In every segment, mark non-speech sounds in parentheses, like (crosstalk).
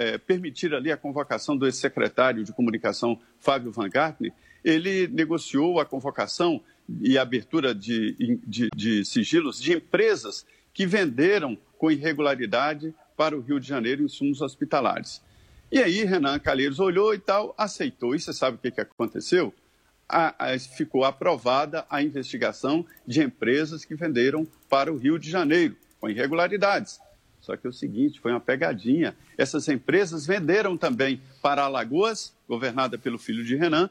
é, permitir ali a convocação do ex-secretário de comunicação, Fábio Van Gartner, ele negociou a convocação e abertura de, de, de sigilos de empresas que venderam com irregularidade para o Rio de Janeiro insumos hospitalares. E aí Renan Calheiros olhou e tal, aceitou. E você sabe o que, que aconteceu? A, a, ficou aprovada a investigação de empresas que venderam para o Rio de Janeiro, com irregularidades. Só que é o seguinte, foi uma pegadinha. Essas empresas venderam também para Alagoas, governada pelo filho de Renan,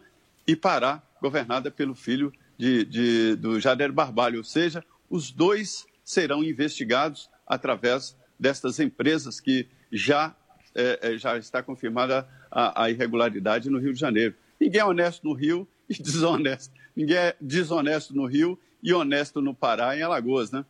e Pará, governada pelo filho de, de, do Jader Barbalho. Ou seja, os dois serão investigados através destas empresas que já é, é, já está confirmada a, a, irregularidade no Rio de Janeiro. Ninguém é honesto no Rio e (laughs) desonesto. Ninguém é desonesto no Rio e honesto no Pará e em Alagoas, né?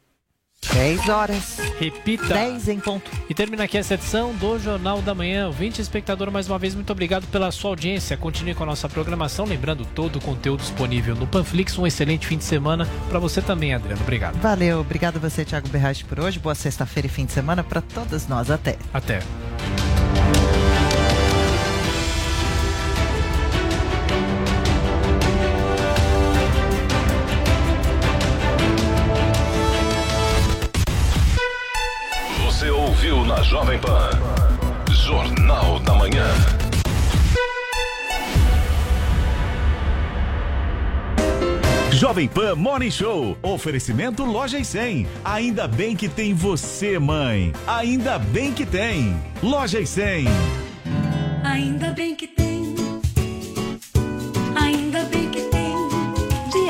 10 horas. Repita. 10 em ponto. E termina aqui essa edição do Jornal da Manhã. 20 espectador, mais uma vez, muito obrigado pela sua audiência. Continue com a nossa programação. Lembrando todo o conteúdo disponível no Panflix. Um excelente fim de semana para você também, Adriano. Obrigado. Valeu. Obrigado você, Thiago Berrache, por hoje. Boa sexta-feira e fim de semana para todas nós. Até. Até. Jovem Pan. Jornal da Manhã. Jovem Pan Morning Show. Oferecimento Loja e 100. Ainda bem que tem você, mãe. Ainda bem que tem. Loja e 100. Ainda bem que tem.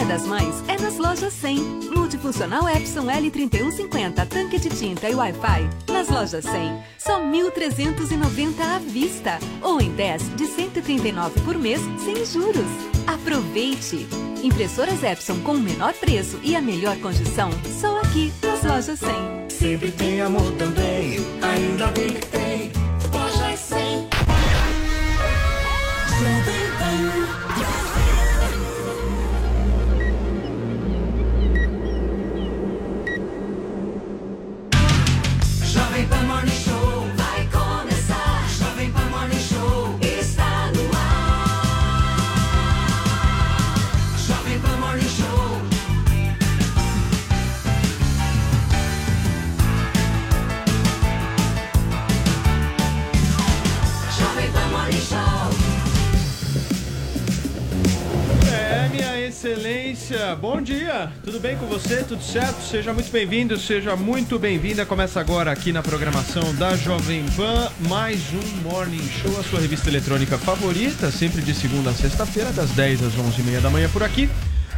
Das Mães é nas lojas 100 multifuncional Epson L3150, tanque de tinta e Wi-Fi. Nas lojas 100, só 1.390 à vista. Ou em 10 de 139 por mês, sem juros. Aproveite! Impressoras Epson com o menor preço e a melhor condição, só aqui nas lojas 100. Sempre tem amor também, ainda bem que tem. Lojas 100. Excelência, bom dia, tudo bem com você? Tudo certo? Seja muito bem-vindo, seja muito bem-vinda. Começa agora aqui na programação da Jovem Pan mais um Morning Show, a sua revista eletrônica favorita, sempre de segunda a sexta-feira, das 10 às 11h30 da manhã por aqui.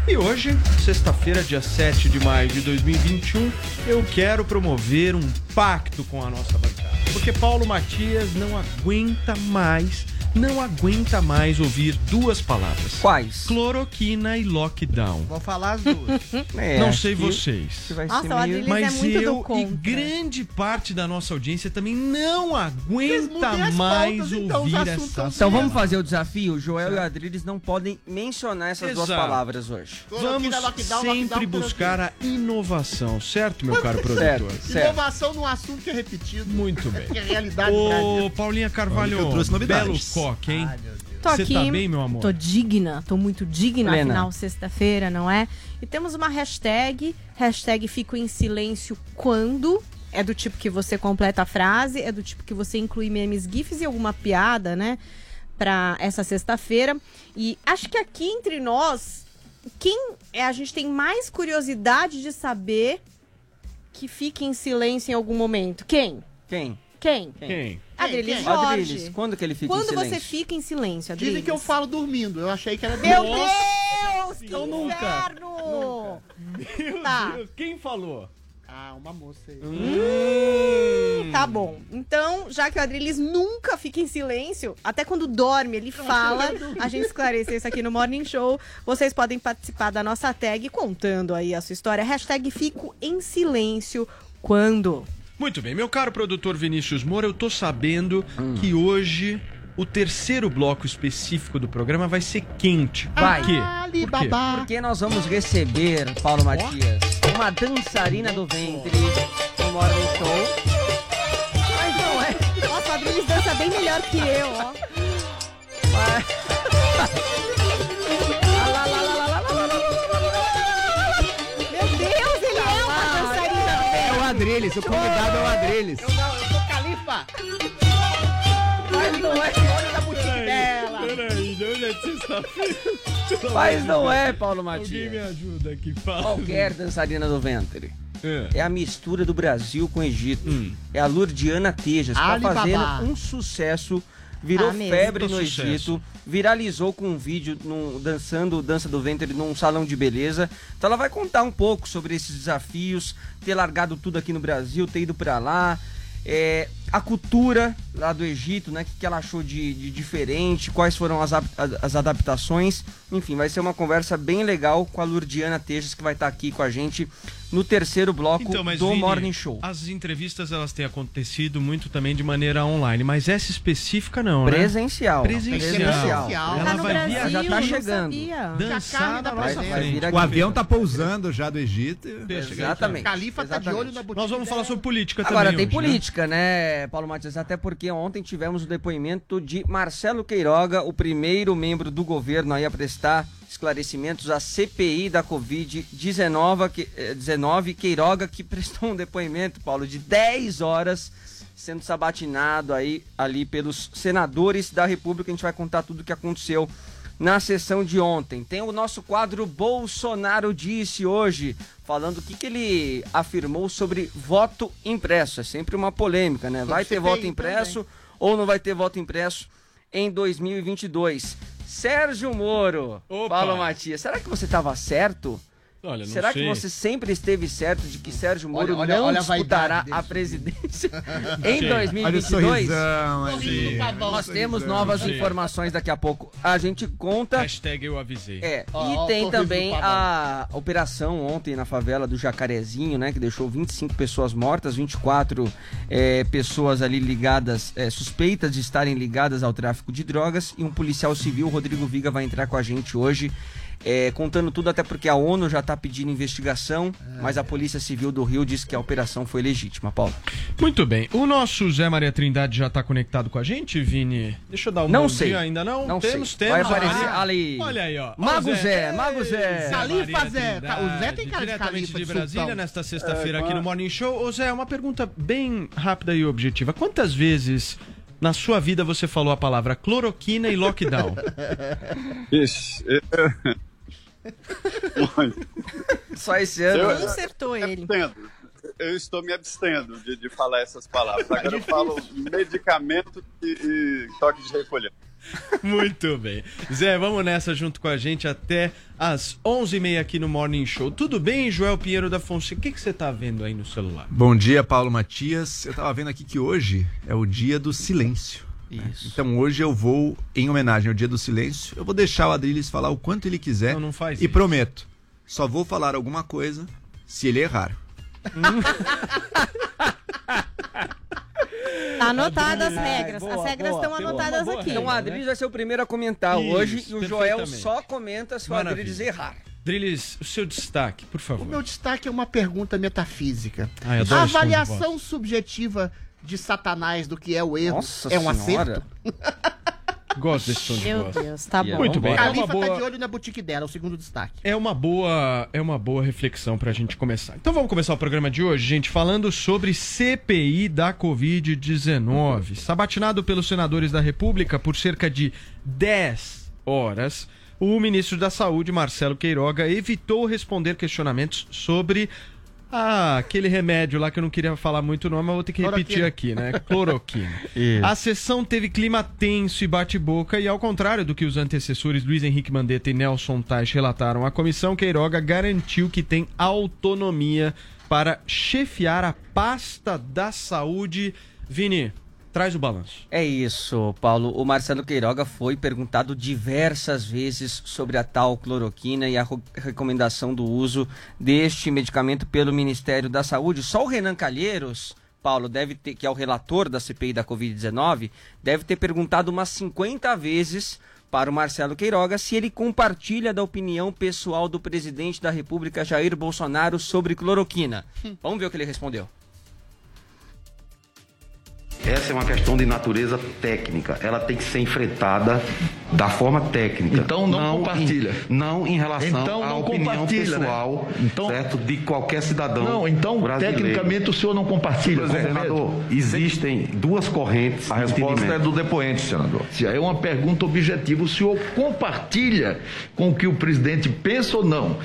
E hoje, sexta-feira, dia 7 de maio de 2021, eu quero promover um pacto com a nossa bancada. Porque Paulo Matias não aguenta mais não aguenta mais ouvir duas palavras. Quais? Cloroquina e lockdown. Vou falar as duas. (laughs) É, não sei vocês. Nossa, meio... Mas é eu e grande parte da nossa audiência também não aguenta mais pautas, então, ouvir então, essa Então vamos fazer o desafio? O Joel e o Adriles não podem mencionar essas Exato. duas palavras hoje. Vamos lockdown, sempre lockdown, buscar a inovação, certo, meu caro produtor? Certo, certo. Inovação num assunto que é repetido. Muito bem. (laughs) É realidade Ô, Paulinha Carvalho, belo coque, hein? Tô Você aqui, tá bem, meu amor? Tô digna, tô muito digna, Plena. afinal, sexta-feira, não é? E temos uma hashtag, hashtag fico em silêncio quando. É do tipo que você completa a frase, é do tipo que você inclui memes, gifs e alguma piada, né? Pra essa sexta-feira. E acho que aqui entre nós, quem é, a gente tem mais curiosidade de saber que fique em silêncio em algum momento? Quem? Quem? Quem? Quem? Quem? Jorge. Adriles, quando que ele fica quando em silêncio? Quando você fica em silêncio, Adriles? Dizem que eu falo dormindo. Eu achei que era... Meu Deus! Que então inferno! Nunca. Meu tá. Deus, quem falou? Ah, uma moça aí. Hum. Tá bom. Então, já que o Adriles nunca fica em silêncio, até quando dorme ele fala, a gente esclareceu isso aqui no Morning Show. Vocês podem participar da nossa tag contando aí a sua história. Hashtag Fico em Silêncio quando? Muito bem, meu caro produtor Vinícius Moura, eu tô sabendo hum. que hoje o terceiro bloco específico do programa vai ser quente. Vai. Por quê? Por quê? Porque nós vamos receber, Paulo Matias, uma dançarina do ventre no Morning Show. Mas não é. Nossa, a Adriles dança bem melhor que eu, ó. Meu (laughs) Adriles, o convidado é o Adriles. Eu não, eu sou califa. Mas não é. Olha da boutique dela. Peraí, hoje é sexta-feira. Mas não é, Paulo Alguém me Matias. ajuda aqui, fala. Qualquer dançarina do ventre. É. É a mistura do Brasil com o Egito. É a Lourdiana Tejas, tá fazendo um sucesso. Virou Ah, febre no sucesso. Egito, viralizou com um vídeo num- dançando dança do ventre num salão de beleza. Então ela vai contar um pouco sobre esses desafios, ter largado tudo aqui no Brasil, ter ido pra lá, é, a cultura lá do Egito, né? O que, que ela achou de, de diferente, quais foram as, as adaptações. Enfim, vai ser uma conversa bem legal com a Lourdiana Tejas, que vai estar aqui com a gente no terceiro bloco Então, mas do Vini, Morning Show. As entrevistas elas têm acontecido muito também de maneira online, mas essa específica não, né? Presencial. Presencial. Presencial. Ela Tá no vai Brasil, viajar, já tá chegando. sabia. dançar carne na da nossa vai-. O avião tá pousando já do Egito. Deixa Exatamente. Califa tá de olho Exatamente. na boutique Nós vamos falar sobre política Agora, também tem hoje, né? Política, né? Paulo Matias? Até porque ontem tivemos o depoimento de Marcelo Queiroga, o primeiro membro do governo a prestar esclarecimentos à CPI da Covid-19. que- eh, 19, Queiroga que (laughs) prestou um depoimento, Paulo, de 10 horas sendo sabatinado aí ali pelos senadores da República. A gente vai contar tudo o que aconteceu na sessão de ontem. Tem o nosso quadro Bolsonaro Disse hoje, falando o que, que ele afirmou sobre voto impresso. É sempre uma polêmica, né? Vai ter voto impresso ou não vai ter voto impresso em 2022? Sérgio Moro, Opa. Paulo Matias, será que você estava certo? Olha, não Será sei. que você sempre esteve certo de que Sérgio Moro Olha- olha- não olha a disputará a presidência (laughs) em Sim. Olha o 2022? sorrisão ali. Sorriso do pavão. Nós temos novas informações daqui a pouco. A gente conta. Hashtag eu avisei. É, Ó, e tem também a operação ontem na favela do Jacarezinho, né? Que deixou 25 pessoas mortas, 24 é, pessoas ali ligadas, é, suspeitas de estarem ligadas ao tráfico de drogas. E um policial civil, Rodrigo Viga, vai entrar com a gente hoje. É, contando tudo, até porque a ONU já está pedindo investigação, mas a Polícia Civil do Rio diz que a operação foi legítima, Paulo. Muito bem. O nosso Zé Maria Trindade já tá conectado com a gente, Vini? Deixa eu dar um Não bom sei. dia ainda não. Não temos, sei. temos. Vai aparecer Maria. ali. Olha aí, ó. Mago Zé, Mago Zé. Califa Zé. Trindade, O Zé tem cara de califa de de Brasília, sultão. nesta sexta-feira É, aqui no. Morning Show. Ô Zé, uma pergunta bem rápida e objetiva. Quantas vezes na sua vida você falou a palavra cloroquina e lockdown? (laughs) Ixi, eu- Olha, Só esse ano. Eu- Acertou ele. abstendo. Eu estou me abstendo de, de falar essas palavras. Agora eu falo medicamento e, e toque de recolher. Muito bem. Zé, vamos nessa junto com a gente até às 11h30 aqui no Morning Show. Tudo bem, Joel Pinheiro da Fonseca? O que, que você tá vendo aí no celular? Bom dia, Paulo Matias. Eu tava vendo aqui que hoje é o dia do silêncio. Isso. Então hoje eu vou, em homenagem ao dia do silêncio, eu vou deixar o Adriles falar o quanto ele quiser. Não, não faz E isso. prometo, só vou falar alguma coisa se ele errar. Tá anotadas as regras. boa, As regras boa. estão uma anotadas boa aqui. regra. Então o Adriles vai ser o primeiro a comentar Isso, hoje e o Joel só comenta se o. Adriles errar. Drilis, o seu destaque, por O favor. meu destaque é uma pergunta metafísica. Adoro a avaliação subjetiva de Satanás do que é o erro Nossa é um senhora. acerto? (laughs) Gosto desse tom de Meu voz. Deus, tá bom. Muito bem. É uma Califa tá de boa, olho na boutique dela, é o segundo destaque. é uma boa, é uma boa reflexão pra gente começar. Então vamos começar o programa de hoje, gente, falando sobre CPI da Covid-19. Sabatinado pelos senadores da República por cerca de 10 horas, o ministro da Saúde, Marcelo Queiroga, evitou responder questionamentos sobre ah, aquele remédio lá que eu não queria falar muito o nome, mas vou ter que repetir aqui, né? (laughs) Cloroquina. A sessão teve clima tenso e bate-boca, e ao contrário do que os antecessores Luiz Henrique Mandetta e Nelson Tais relataram, a comissão Queiroga garantiu que tem autonomia para chefiar a pasta da saúde. Vini, traz o balanço. É isso, Paulo. O Marcelo Queiroga foi perguntado diversas vezes sobre a tal cloroquina e a recomendação do uso deste medicamento pelo Ministério da Saúde. Só o Renan Calheiros, Paulo, deve ter, que é o relator da CPI da Covid-19, deve ter perguntado umas 50 vezes para o Marcelo Queiroga se ele compartilha da opinião pessoal do presidente da República, Jair Bolsonaro, sobre cloroquina. Vamos ver o que ele respondeu. Essa é uma questão de natureza técnica. Ela tem que ser enfrentada da forma técnica. Então não, compartilha. Em, não em relação então, à opinião né? pessoal né? então, certo, de qualquer cidadão. Não, então brasileiro. tecnicamente o senhor não compartilha. Senador, existem duas correntes. A resposta é do depoente, senador. Se é uma pergunta objetiva, o senhor compartilha com o que o presidente pensa ou não?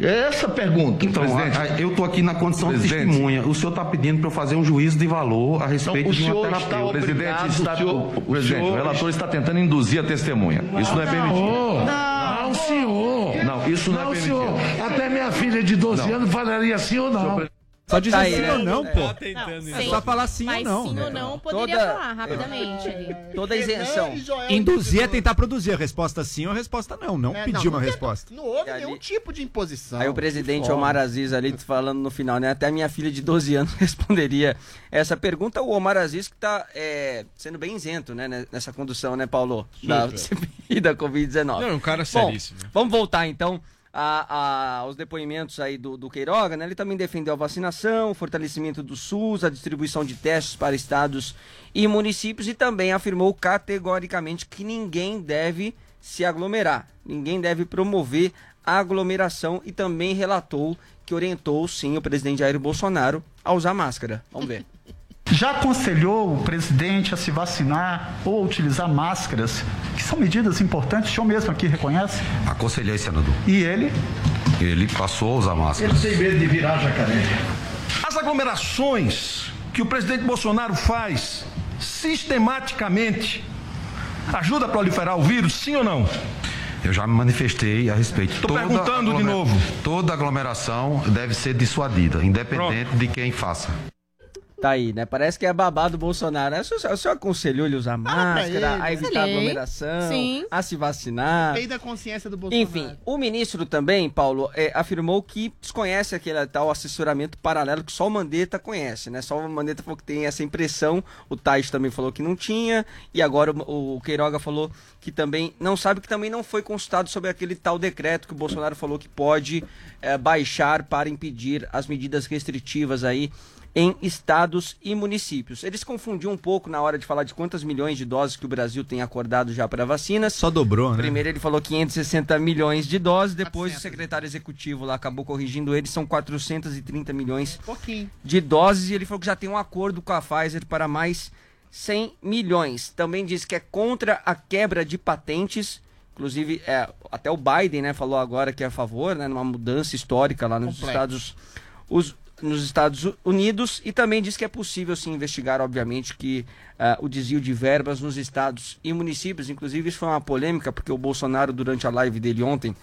É essa a pergunta. Então, presidente. eu estou aqui na condição presidente. de testemunha. O senhor está pedindo para eu fazer um juízo de valor a respeito então, de uma terapia. Está o presidente está, o, senhor, o, presidente, o, relator está tentando induzir a testemunha. Isso não é permitido. Não, não, senhor. Não, isso não, não é permitido. Senhor. Até minha filha de 12 não. anos falaria assim ou não. Só dizer Tá sim aí, né? ou não, É. pô. Não, É sim. só falar sim Mas ou não. sim ou não, poderia Toda- falar rapidamente ali. Toda isenção. Induzir é tentar produzir a resposta sim ou a resposta não, não É, pedir não, uma não resposta. Não houve ali- nenhum tipo de imposição. Aí o presidente. Omar Aziz ali falando no final, né? Até a minha filha de 12 anos (laughs) responderia essa pergunta. O Omar Aziz que tá é, sendo bem isento, né? né, Nessa condução, né, Paulo? Da CPI (laughs) da Covid-19. Não, é um cara Bom, seríssimo. vamos voltar então a- a- aos depoimentos aí do, do Queiroga, né? Ele também defendeu a vacinação, o fortalecimento do SUS, a distribuição de testes para estados e municípios e também afirmou categoricamente que ninguém deve se aglomerar, ninguém deve promover a aglomeração e também relatou que orientou sim o presidente Jair Bolsonaro a usar máscara. Vamos ver. (laughs) Já aconselhou o presidente a se vacinar ou a utilizar máscaras, que são medidas importantes, o senhor mesmo aqui reconhece? Aconselhei, senador. E ele? Ele passou a usar máscara. tem medo de virar jacaré. As aglomerações que o presidente Bolsonaro faz sistematicamente ajuda a proliferar o vírus, sim ou não? Eu já me manifestei a respeito. Tô perguntando de novo. Toda aglomeração deve ser dissuadida, independente de quem faça. Tá aí, né? Parece que é babado do Bolsonaro. O senhor, o senhor aconselhou ele a usar máscara, ele. a evitar Aconselhei. aglomeração, Sim. a se vacinar. Lei da consciência do Bolsonaro. Enfim, o ministro também, Paulo, é, afirmou que desconhece aquele tal assessoramento paralelo que só o Mandetta conhece, né? Só o Mandetta falou que tem essa impressão, o Tais também falou que não tinha, e agora o, o Queiroga falou que também não sabe que também não foi consultado sobre aquele tal decreto que o Bolsonaro falou que pode é, baixar para impedir as medidas restritivas aí em estados e municípios. Eles confundiam um pouco na hora de falar de quantas milhões de doses que o Brasil tem acordado já para vacinas. Só dobrou, né? Primeiro ele falou 560 milhões de doses, depois o secretário executivo lá acabou corrigindo ele, são 430 milhões Pouquinho. de doses e ele falou que já tem um acordo com a Pfizer para mais 100 milhões. Também disse que é contra a quebra de patentes. Inclusive, é, até o Biden né, falou agora que é a favor, né, numa mudança histórica lá nos Completo. Estados os- nos Estados Unidos e também diz que é possível sim investigar, obviamente, que ah, o desvio de verbas nos estados e municípios. Inclusive, isso foi uma polêmica, porque o Bolsonaro, durante a live dele ontem,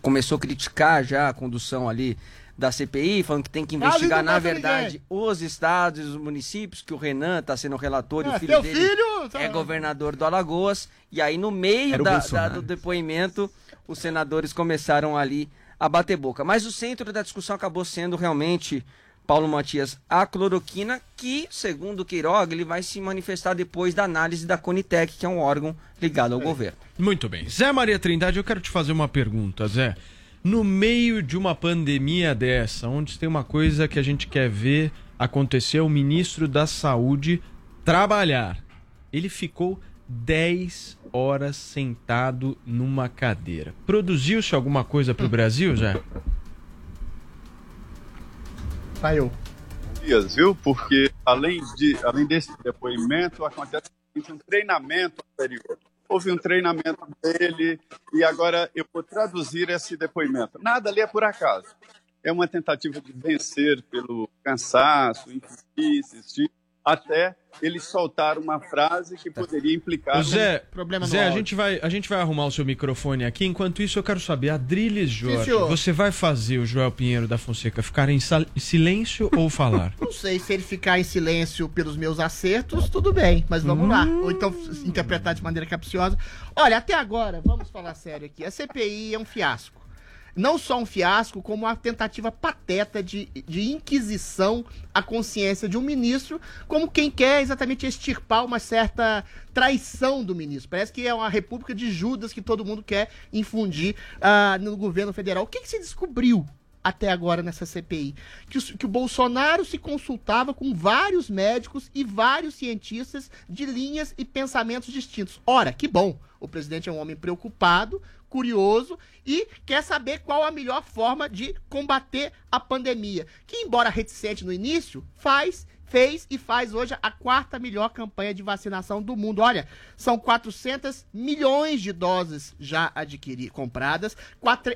começou a criticar já a condução ali da CPI, falando que tem que Quase investigar, na verdade, os estados e os municípios, que o Renan está sendo relator e É, o filho teu dele filho, tá- é governador do Alagoas. E aí, no meio da- da- do depoimento, os senadores começaram ali a bater boca. Mas o centro da discussão acabou sendo realmente, Paulo Matias, a cloroquina, que, segundo Queiroga, ele vai se manifestar depois da análise da Conitec, que é um órgão ligado ao governo. Muito bem. Zé Maria Trindade, eu quero te fazer uma pergunta, Zé. No meio de uma pandemia dessa, onde tem uma coisa que a gente quer ver acontecer, o ministro da Saúde trabalhar. Ele ficou 10 horas sentado numa cadeira. Produziu-se alguma coisa pro Brasil, Zé? Vai eu. dias, viu? Porque além, de, além desse depoimento, acontece um treinamento anterior. Houve um treinamento dele e agora eu vou traduzir esse depoimento. Nada ali é por acaso. É uma tentativa de vencer pelo cansaço, enfim, insistir, até ele soltar uma frase que poderia implicar... Zé, Problema no Zé a, gente vai, a gente vai arrumar o seu microfone aqui. Enquanto isso, eu quero saber, Adriles Jorge, senhor. você vai fazer o Joel Pinheiro da Fonseca ficar em silêncio ou falar? (laughs) Não sei se ele ficar em silêncio pelos meus acertos, tudo bem, mas vamos lá. Ou então interpretar de maneira capciosa. Olha, até agora, vamos falar sério aqui. A CPI é um fiasco. Não só um fiasco, como uma tentativa pateta de, de inquisição à consciência de um ministro, como quem quer exatamente extirpar uma certa traição do ministro. Parece que é uma república de Judas que todo mundo quer infundir ah, no governo federal. O que, que se descobriu até agora nessa CPI? Que o, que o Bolsonaro se consultava com vários médicos e vários cientistas de linhas e pensamentos distintos. Ora, que bom! O presidente é um homem preocupado, curioso e quer saber qual a melhor forma de combater a pandemia. Que, embora reticente no início, faz fez e faz hoje a quarta melhor campanha de vacinação do mundo. Olha, são 400 milhões de doses já adquiridas, compradas,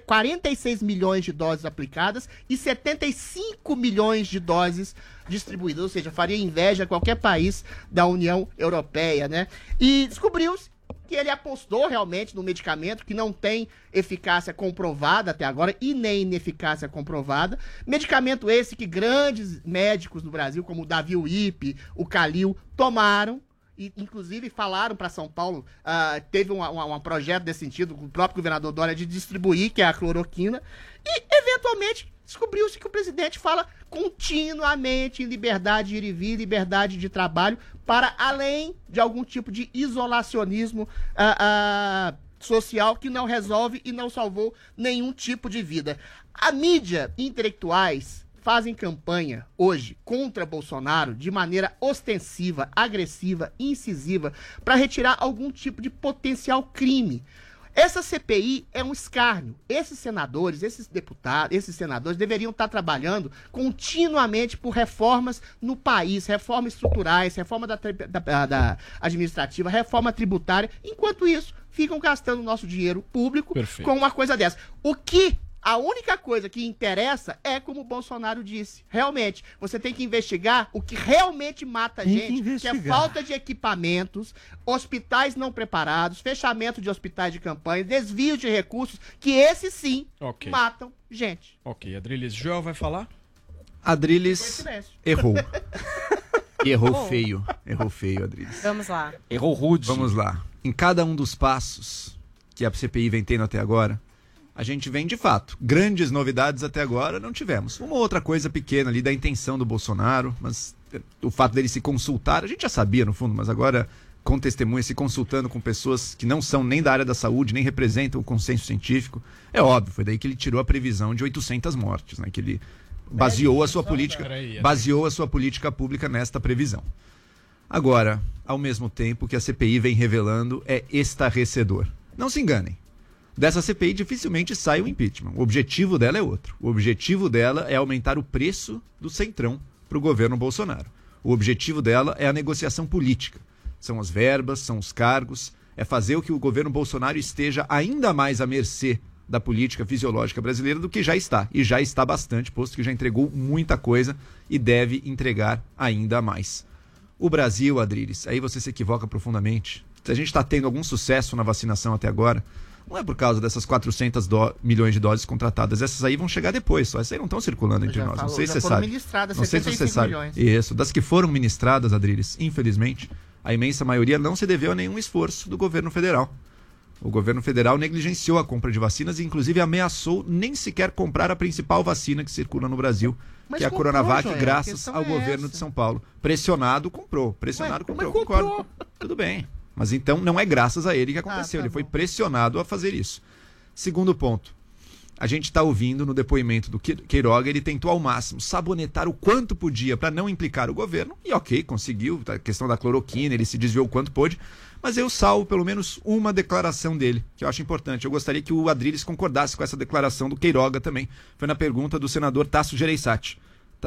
46 milhões de doses aplicadas e 75 milhões de doses distribuídas. Ou seja, faria inveja a qualquer país da União Europeia, né? E descobriu-se que ele apostou realmente no medicamento que não tem eficácia comprovada até agora e nem ineficácia comprovada. Medicamento esse que grandes médicos no Brasil, como o Davi Uip, o Calil, tomaram e inclusive falaram para São Paulo, uh, teve um, um, um, projeto desse sentido, o próprio governador Dória, de distribuir, que é a cloroquina, e eventualmente descobriu-se que o presidente fala continuamente em liberdade de ir e vir, liberdade de trabalho, para além de algum tipo de isolacionismo uh, uh, social que não resolve e não salvou nenhum tipo de vida. A mídia intelectuais fazem campanha hoje contra Bolsonaro de maneira ostensiva, agressiva, incisiva, para retirar algum tipo de potencial crime. Essa CPI é um escárnio. Esses senadores, esses deputados, esses senadores deveriam estar trabalhando continuamente por reformas no país, reformas estruturais, reforma da, da, da administrativa, reforma tributária. Enquanto isso, ficam gastando nosso dinheiro público Perfeito. com uma coisa dessa. O que a única coisa que interessa é como o Bolsonaro disse. Realmente, você tem que investigar o que realmente mata a gente, que, que, é falta de equipamentos, hospitais não preparados, fechamento de hospitais de campanha, desvio de recursos, que esses sim okay. matam gente. Ok, Adriles Joel vai falar? Adriles errou. e (laughs) errou feio. Errou feio, Adriles. Vamos lá. Errou rude. Vamos lá. Em cada um dos passos que a CPI vem tendo até agora, a gente vem de fato. Grandes novidades até agora não tivemos. Uma outra coisa pequena ali da intenção do Bolsonaro, mas o fato dele se consultar, a gente já sabia no fundo, mas agora com testemunhas, se consultando com pessoas que não são nem da área da saúde, nem representam o consenso científico, é óbvio, foi daí que ele tirou a previsão de 800 mortes, né? Que ele baseou a sua política, baseou a sua política pública nesta previsão. Agora, ao mesmo tempo que a CPI vem revelando é estarrecedor. Não se enganem dessa CPI dificilmente sai o impeachment. O objetivo dela é outro. O objetivo dela é aumentar o preço do centrão para o governo Bolsonaro. O objetivo dela é a negociação política. São as verbas, são os cargos, é fazer o que o governo Bolsonaro esteja ainda mais à mercê da política fisiológica brasileira do que já está. E já está bastante, posto que já entregou muita coisa e deve entregar ainda mais. O Brasil, Adriles, aí você se equivoca profundamente. Se a gente está tendo algum sucesso na vacinação até agora, não é por causa dessas 400 do... milhões de doses contratadas. Essas aí vão chegar depois, só essas aí não estão circulando entre nós. Falou, não sei se você sabe. Não sei se você sabe. Milhões. Isso. Das que foram ministradas, Adriles, infelizmente, a imensa maioria não se deveu a nenhum esforço do governo federal. O governo federal negligenciou a compra de vacinas e, inclusive, ameaçou nem sequer comprar a principal vacina que circula no Brasil, mas que é a comprou, Coronavac, Joel, graças ao é governo essa. de São Paulo. Pressionado, comprou. Pressionado, Ué, comprou. Concordo. Tudo bem. Mas então não é graças a ele que aconteceu. Ah, tá ele foi pressionado a fazer isso. Segundo ponto. A gente está ouvindo no depoimento do Queiroga, ele tentou ao máximo sabonetar o quanto podia para não implicar o governo, e ok, conseguiu, a questão da cloroquina, ele se desviou o quanto pôde, mas eu salvo pelo menos uma declaração dele, que eu acho importante. Eu gostaria que o Adriles concordasse com essa declaração do Queiroga também. Foi na pergunta do senador Tasso Gereissati.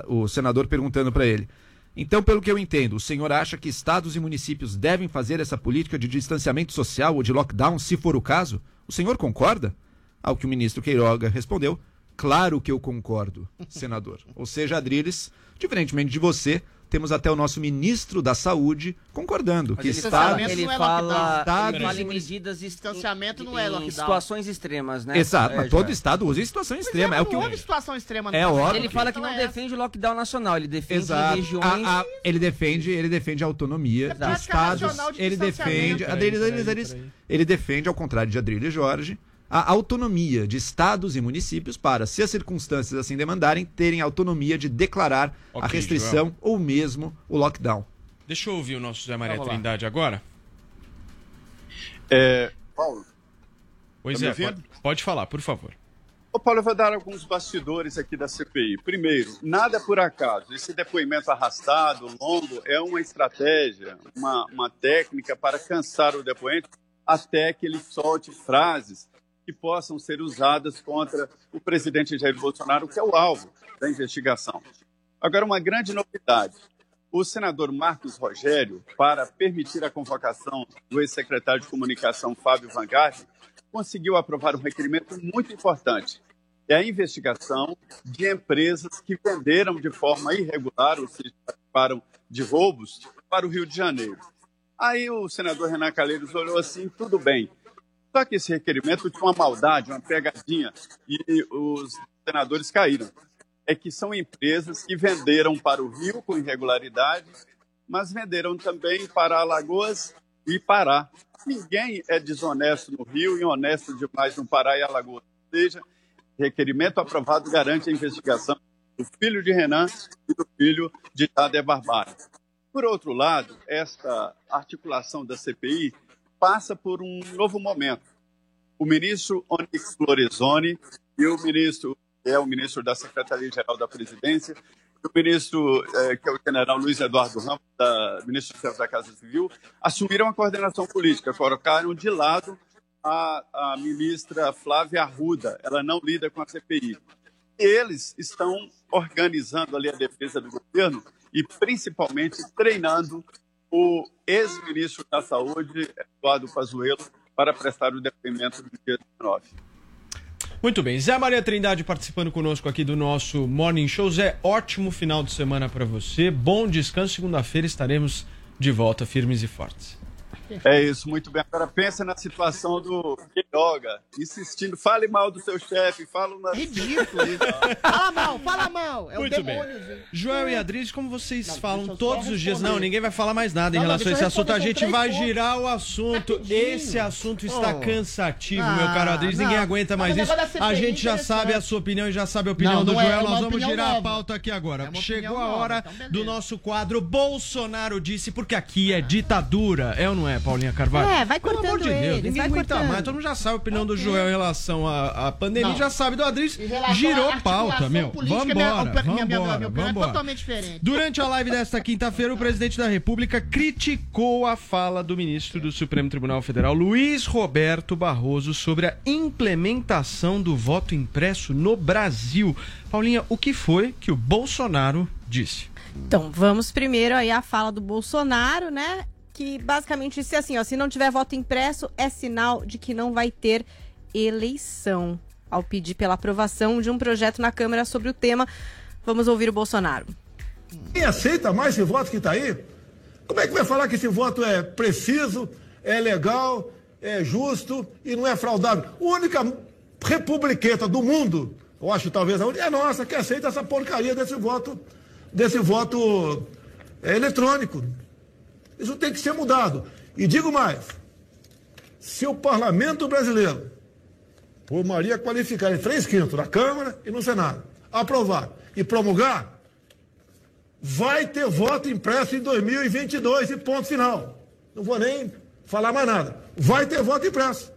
O senador perguntando para ele: então, pelo que eu entendo, o senhor acha que estados e municípios devem fazer essa política de distanciamento social ou de lockdown, se for o caso? O senhor concorda? Ao que o ministro Queiroga respondeu: Claro que eu concordo, senador. ou seja, Adriles, diferentemente de você, temos até o nosso ministro da Saúde concordando Mas que está ele é fala, estados, ele fala em medidas distanciamento não é lockdown. situações extremas, né? Exato, é, mas todo estado usa em situação extrema, é, é o que houve situação extrema. É óbvio. Ele fala que não é defende o lockdown nacional, ele defende Exato. regiões a, a, ele defende, ele defende a autonomia é dos estados, de ele defende, ele defende ao contrário de Adrilho e Jorge, a autonomia de estados e municípios para, se as circunstâncias assim demandarem, terem autonomia de declarar okay, a restrição Joel. ou mesmo o lockdown. Deixa eu ouvir o nosso José Maria Trindade agora. É... Paulo. Pois tá é, pode, pode, falar, por favor. Ô, Paulo, eu vou dar alguns bastidores aqui da CPI. Primeiro, nada por acaso. Esse depoimento arrastado, longo, é uma estratégia, uma, uma técnica para cansar o depoente até que ele solte frases que possam ser usadas contra o presidente Jair Bolsonaro, que é o alvo da investigação. Agora, uma grande novidade. O senador Marcos Rogério, para permitir a convocação do ex-secretário de Comunicação Fábio Van Garten, conseguiu aprovar um requerimento muito importante. É a investigação de empresas que venderam de forma irregular, ou seja, participaram de roubos, para o Rio de Janeiro. Aí o senador Renan Calheiros olhou assim, tudo bem. Só que esse requerimento tinha uma maldade, uma pegadinha, e os senadores caíram. É que são empresas que venderam para o Rio com irregularidade, mas venderam também para Alagoas e Pará. Ninguém é desonesto no Rio e honesto demais no Pará e Alagoas. Ou seja, requerimento aprovado garante a investigação do filho de Renan e do filho de Tadeu Barbalho. Por outro lado, esta articulação da CPI passa por um novo momento. O ministro Onyx Lorenzoni e o ministro, que é o ministro da Secretaria-Geral da Presidência, o ministro, eh, que é o general Luiz Eduardo Ramos, da, ministro-chefe da Casa Civil, assumiram a coordenação política, colocaram de lado a, a ministra Flávia Arruda, ela não lida com a CPI. Eles estão organizando ali a defesa do governo e principalmente treinando o ex-ministro da Saúde, Eduardo Pazuello, para prestar o depoimento do dia 19. Muito bem, Zé Maria Trindade participando conosco aqui do nosso Morning Show. Zé, ótimo final de semana para você, bom descanso. Segunda-feira estaremos de volta firmes e fortes. É isso, muito bem. Agora pensa na situação do Queiroga, insistindo, fale mal do seu chefe, fala uma... Ridículo isso. (laughs) fala mal, fala mal. É muito o demônio, bem. Joel e Adriz, como vocês não, falam todos os dias, não, ninguém vai falar mais nada não, em relação a esse assunto. A gente vai pontos. girar o assunto. Rapidinho. Esse assunto está oh. cansativo, ah, meu caro Adriz. Ninguém aguenta mais isso. A gente já sabe a sua opinião e já sabe a opinião do Joel. É Nós vamos girar nova. a pauta aqui agora. É Chegou a hora então, do nosso quadro Bolsonaro disse, porque aqui é ditadura. É ou não é, Paulinha Carvalho? É, vai cortando Pelo amor de Deus, eles, ninguém aguenta cortando. mais. Todo mundo já sabe a opinião do Joel em relação à, à pandemia, não. já sabe do Adris. Girou pauta, meu. Vambora, minha, vambora, minha, minha, É totalmente diferente. Durante a live desta quinta-feira, o presidente da República criticou a fala do ministro do Supremo Tribunal Federal, Luiz Roberto Barroso, sobre a implementação do voto impresso no Brasil. Paulinha, o que foi que o Bolsonaro disse? Então, vamos primeiro aí à fala do Bolsonaro, né? Que basicamente disse assim, ó, se não tiver voto impresso, é sinal de que não vai ter eleição. Ao pedir pela aprovação de um projeto na Câmara sobre o tema, vamos ouvir o Bolsonaro. Quem aceita mais esse voto que está aí? Como é que vai falar que esse voto é preciso, é legal, é justo e não é fraudável? A única republiqueta do mundo, eu acho talvez a única, é nossa, que aceita essa porcaria desse voto, desse voto é, eletrônico. Isso tem que ser mudado. E digo mais: se o parlamento brasileiro, por maioria qualificada em três quintos, na Câmara e no Senado, aprovar e promulgar, vai ter voto impresso em 2022 e ponto final. Não vou nem falar mais nada. Vai ter voto impresso.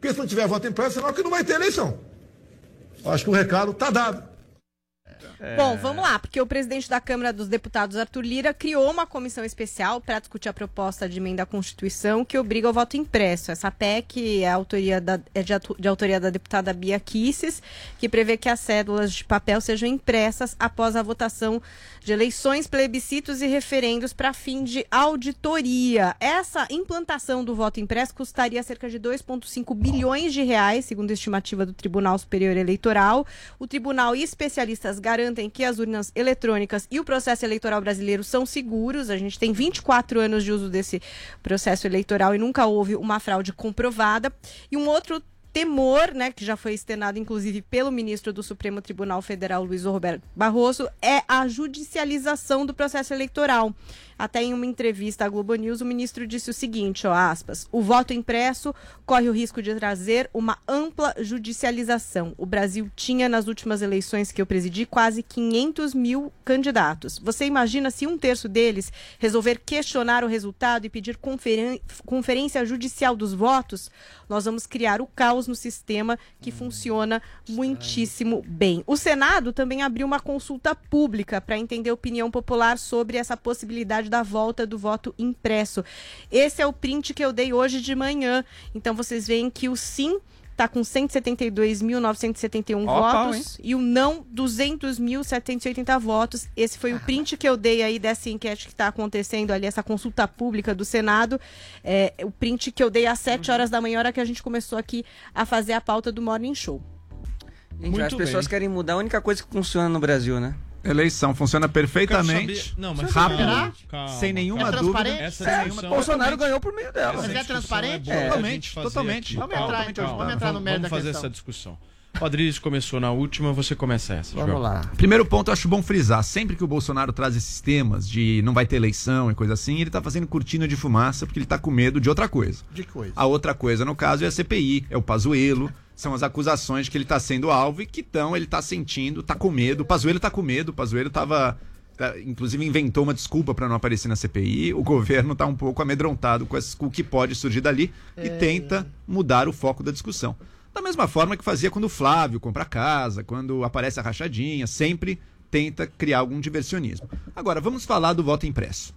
Porque se não tiver voto impresso, é sinal que não vai ter eleição. Acho que o recado está dado. É... Bom, vamos lá, porque o presidente da Câmara dos Deputados, Arthur Lira, criou uma comissão especial para discutir a proposta de emenda à Constituição que obriga ao voto impresso. Essa PEC é, autoria da, é de, de, autoria da deputada Bia Kisses, que prevê que as cédulas de papel sejam impressas após a votação de eleições, plebiscitos e referendos para fim de auditoria. Essa implantação do voto impresso custaria cerca de 2,5 bilhões de reais, segundo a estimativa do Tribunal Superior Eleitoral. O tribunal e especialistas garantem que as urnas eletrônicas e o processo eleitoral brasileiro são seguros. A gente tem 24 anos de uso desse processo eleitoral e nunca houve uma fraude comprovada. E um outro temor, né, que já foi externado inclusive pelo ministro do Supremo Tribunal Federal, Luiz Roberto Barroso, é a judicialização do processo eleitoral. Até em uma entrevista à Globo News, o ministro disse o seguinte, ó, aspas, o voto impresso corre o risco de trazer uma ampla judicialização. O Brasil tinha, nas últimas eleições que eu presidi, quase 500 mil candidatos. Você imagina se um terço deles resolver questionar o resultado e pedir conferência judicial dos votos? Nós vamos criar o caos no sistema que funciona muitíssimo bem. O Senado também abriu uma consulta pública para entender a opinião popular sobre essa possibilidade da volta do voto impresso. Esse é o print que eu dei hoje de manhã. Então vocês veem que o sim está com 172.971 votos e o não 200.780 votos. Esse foi o print que eu dei aí dessa enquete que está acontecendo ali, essa consulta pública do Senado. É, o print que eu dei às 7 horas da manhã, hora que a gente começou aqui a fazer a pauta do Morning Show. Gente, as pessoas querem mudar a única coisa que funciona no Brasil, né? Eleição funciona perfeitamente. Não, mas rápido, calma, calma. sem nenhuma É dúvida. transparente? Essa discussão nenhuma- Bolsonaro ganhou por meio dela. Mas é transparente? É, Totalmente, totalmente. Vamos Calma, entrar, então, calma. vamos entrar no mérito Vamos da fazer questão. essa discussão. O Adriles começou na última, você começa essa. Vamos Joel. lá. Primeiro ponto, eu acho bom frisar. Sempre que o Bolsonaro traz esses temas de não vai ter eleição e coisa assim, ele tá fazendo cortina de fumaça porque ele tá com medo de outra coisa. De coisa. A outra coisa, no caso, é a CPI, é o Pazuelo, são as acusações que ele tá sendo alvo e que então ele tá sentindo, tá com medo. O Pazuelo tá com medo, o Pazuelo tava. tá- inclusive inventou uma desculpa para não aparecer na CPI. O governo tá um pouco amedrontado com, as- com o que pode surgir dali e tenta mudar o foco da discussão. Da mesma forma que fazia quando o Flávio compra casa, quando aparece a rachadinha, sempre tenta criar algum diversionismo. Agora, vamos falar do voto impresso.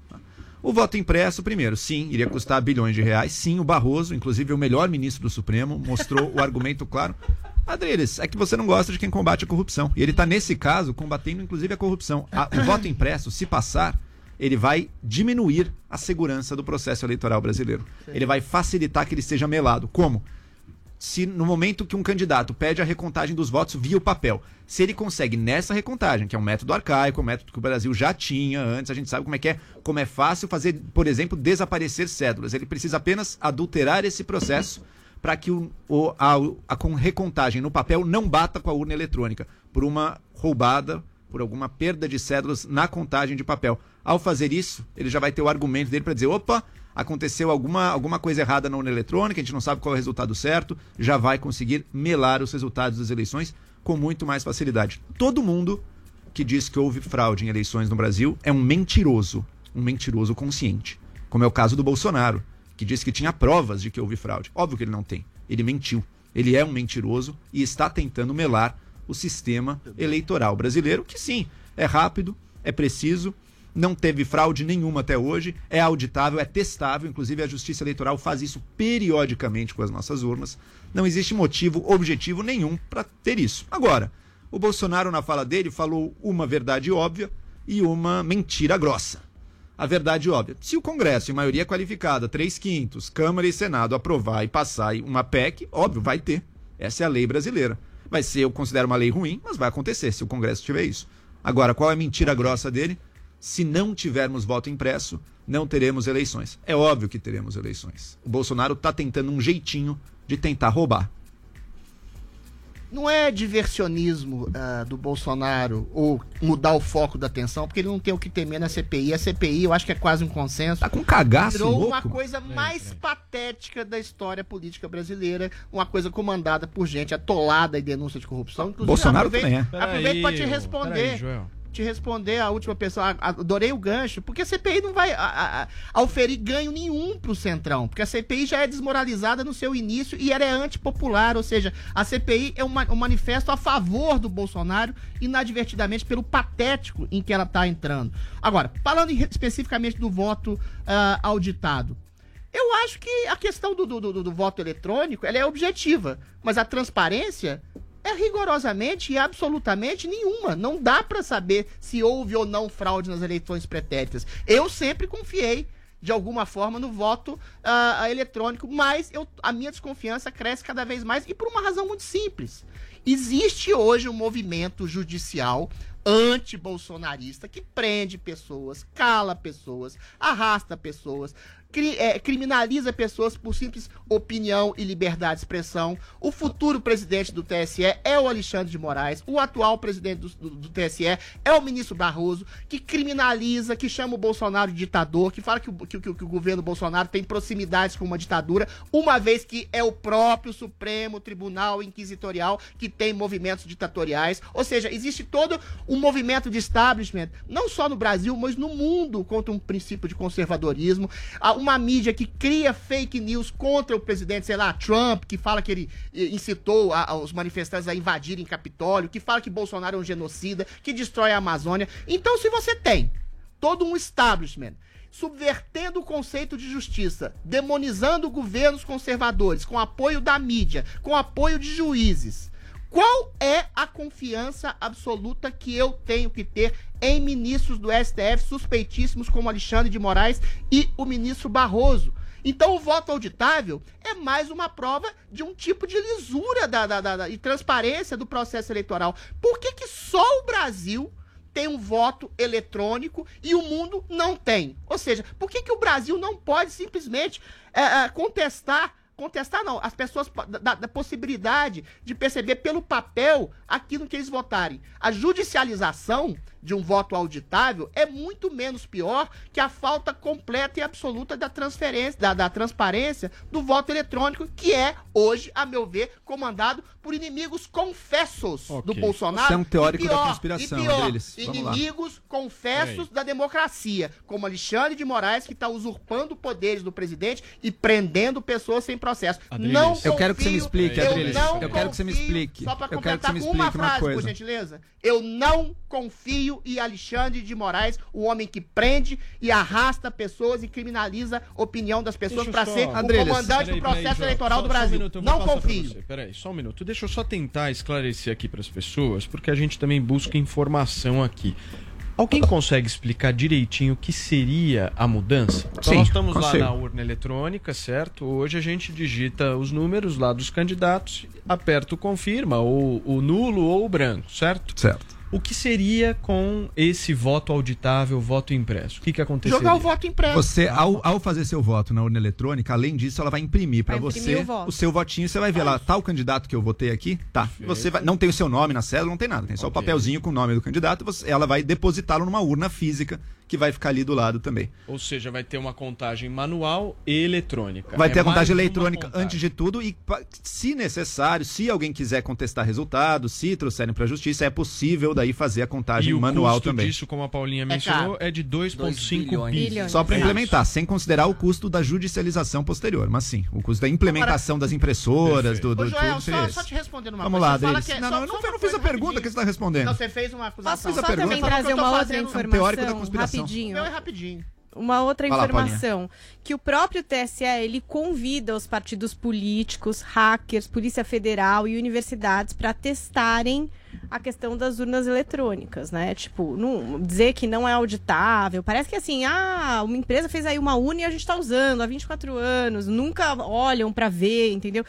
O voto impresso, primeiro, sim, iria custar bilhões de reais. Sim, o Barroso, inclusive o melhor ministro do Supremo, mostrou o argumento claro. Adriles, é que você não gosta de quem combate a corrupção. E ele está, nesse caso, combatendo inclusive a corrupção. A- o voto impresso, se passar, ele vai diminuir a segurança do processo eleitoral brasileiro. Ele vai facilitar que ele seja melado. Como? Se no momento que um candidato pede a recontagem dos votos via o papel, se ele consegue nessa recontagem, que é um método arcaico, um método que o Brasil já tinha antes, a gente sabe como é que é, como é fácil fazer, por exemplo, desaparecer cédulas. Ele precisa apenas adulterar esse processo para que o, o- a, a con- recontagem no papel não bata com a urna eletrônica, por uma roubada, por alguma perda de cédulas na contagem de papel. Ao fazer isso, ele já vai ter o argumento dele para dizer: opa, aconteceu alguma, alguma coisa errada na urna eletrônica, a gente não sabe qual é o resultado certo, já vai conseguir melar os resultados das eleições com muito mais facilidade. Todo mundo que diz que houve fraude em eleições no Brasil é um mentiroso, um mentiroso consciente, como é o caso do Bolsonaro, que disse que tinha provas de que houve fraude. Óbvio que ele não tem, ele mentiu. Ele é um mentiroso e está tentando melar o sistema eleitoral brasileiro, que sim, é rápido, é preciso, não teve fraude nenhuma até hoje, é auditável, é testável, inclusive a Justiça Eleitoral faz isso periodicamente com as nossas urnas. Não existe motivo objetivo nenhum para ter isso. Agora, o Bolsonaro, na fala dele, falou uma verdade óbvia e uma mentira grossa. A verdade óbvia. Se o Congresso, em maioria qualificada, 3 quintos, Câmara e Senado aprovar e passar uma PEC, óbvio, vai ter. Essa é a lei brasileira. Vai ser, eu considero uma lei ruim, mas vai acontecer se o Congresso tiver isso. Agora, qual é a mentira grossa dele? Se não tivermos voto impresso, não teremos eleições. É óbvio que teremos eleições. O Bolsonaro está tentando um jeitinho de tentar roubar. Não é diversionismo ah, do Bolsonaro ou mudar o foco da atenção, porque ele não tem o que temer na CPI. A CPI, eu acho que é quase um consenso. Tá com cagaço Virou louco. uma coisa mais patética da história política brasileira, uma coisa comandada por gente atolada em denúncia de corrupção. Inclusive, Bolsonaro aproveito, também é. aproveito para te responder. peraí, Joel. Te responder a última pessoa, a- adorei o gancho, porque a CPI não vai a- a- auferir ganho nenhum pro Centrão, porque a CPI já é desmoralizada no seu início e ela é antipopular, ou seja, a CPI é um, um manifesto a favor do Bolsonaro, inadvertidamente pelo patético em que ela tá entrando. Agora, falando especificamente do voto ah, auditado, eu acho que a questão do, do, do- do voto eletrônico ela é objetiva, mas a transparência é rigorosamente e absolutamente nenhuma. Não dá pra saber se houve ou não fraude nas eleições pretéritas. Eu sempre confiei de alguma forma no voto ah, eletrônico, mas eu, a minha desconfiança cresce cada vez mais e por uma razão muito simples. Existe hoje um movimento judicial anti-bolsonarista que prende pessoas, cala pessoas, arrasta pessoas, cri- é, criminaliza pessoas por simples opinião e liberdade de expressão. O futuro presidente do TSE é o Alexandre de Moraes, o atual presidente do, do- do TSE é o ministro Barroso, que criminaliza, que chama o Bolsonaro de ditador, que fala que o, que, que- que o governo Bolsonaro tem proximidades com uma ditadura, uma vez que é o próprio Supremo Tribunal Inquisitorial que tem movimentos ditatoriais. Ou seja, existe todo um movimento de establishment, não só no Brasil, mas no mundo, contra um princípio de conservadorismo. Uma mídia que cria fake news contra o presidente, sei lá, Trump, que fala que ele eh, incitou a, a, os manifestantes a invadirem Capitólio, que fala que Bolsonaro é um genocida, que destrói a Amazônia. Então, se você tem todo um establishment subvertendo o conceito de justiça, demonizando governos conservadores, com apoio da mídia, com apoio de juízes, qual é a confiança absoluta que eu tenho que ter em ministros do STF suspeitíssimos como Alexandre de Moraes e o ministro Barroso? Então, o voto auditável é mais uma prova de um tipo de lisura da, da, da, da e transparência do processo eleitoral. Por que, que só o Brasil tem um voto eletrônico e o mundo não tem? Ou seja, por que, que o Brasil não pode simplesmente é, é, contestar contestar não, as pessoas da, da, possibilidade de perceber pelo papel aquilo que eles votarem. A judicialização de um voto auditável é muito menos pior que a falta completa e absoluta da transferência, da, da transparência do voto eletrônico, que é, hoje, a meu ver, comandado por inimigos confessos okay. do Bolsonaro. Você é um teórico pior, da conspiração e pior, deles. Vamos inimigos lá. confessos da democracia, como Alexandre de Moraes, que está usurpando poderes do presidente e prendendo pessoas sem processo. Adriles. Não confio, Eu quero que você me explique, Adriles. Eu, eu quero que você me explique. Só para completar com uma frase, uma por gentileza. Eu não confio e Alexandre de Moraes, o homem que prende e arrasta pessoas e criminaliza a opinião das pessoas para ser o comandante peraí, do processo peraí, eleitoral só, do Brasil. Um minuto, não confio. Peraí, só um minuto. Deixa eu só tentar esclarecer aqui para as pessoas, porque a gente também busca informação aqui. Alguém consegue explicar direitinho o que seria a mudança? Então Sim, nós estamos consigo. lá na urna eletrônica, certo? Hoje a gente digita os números lá dos candidatos, aperta o confirma, ou o nulo ou o branco, certo? Certo. O que seria com esse voto auditável, voto impresso? O que, que aconteceria? Jogar o voto impresso. Você, ao, ao fazer seu voto na urna eletrônica, além disso, ela vai imprimir para você o, o, seu votinho. Você vai ver lá, tá o candidato que eu votei aqui? Tá. Você vai, não tem o seu nome na cédula, não tem nada. Tem só okay. o papelzinho com o nome do candidato. Você, ela vai depositá-lo numa urna física que vai ficar ali do lado também. Ou seja, vai ter uma contagem manual e eletrônica. Vai é ter a contagem eletrônica contagem. antes de tudo e, se necessário, se alguém quiser contestar resultados, se trouxerem para a justiça, é possível daí fazer a contagem e manual o custo também. disso, como a Paulinha mencionou, é, é de 2,5 bilhões. Só para é implementar, sem considerar o custo da judicialização posterior. Mas sim, o custo da implementação das impressoras, do, do Ô, Joel, tudo. Só, só te respondendo uma Vamos coisa. Vamos lá, Delis. não, não, não, eu não fiz a pergunta que você está respondendo. Não, você fez uma acusação. Posso só também trazer uma outra informação? Teórico da conspiração rapidinho. Meu é rapidinho. Uma outra informação, que o próprio TSE ele convida os partidos políticos, hackers, Polícia Federal e universidades para testarem a questão das urnas eletrônicas, né? Tipo, não, dizer que não é auditável. Parece que assim, ah, uma empresa fez aí uma urna e a gente está usando há 24 anos, nunca olham para ver, entendeu?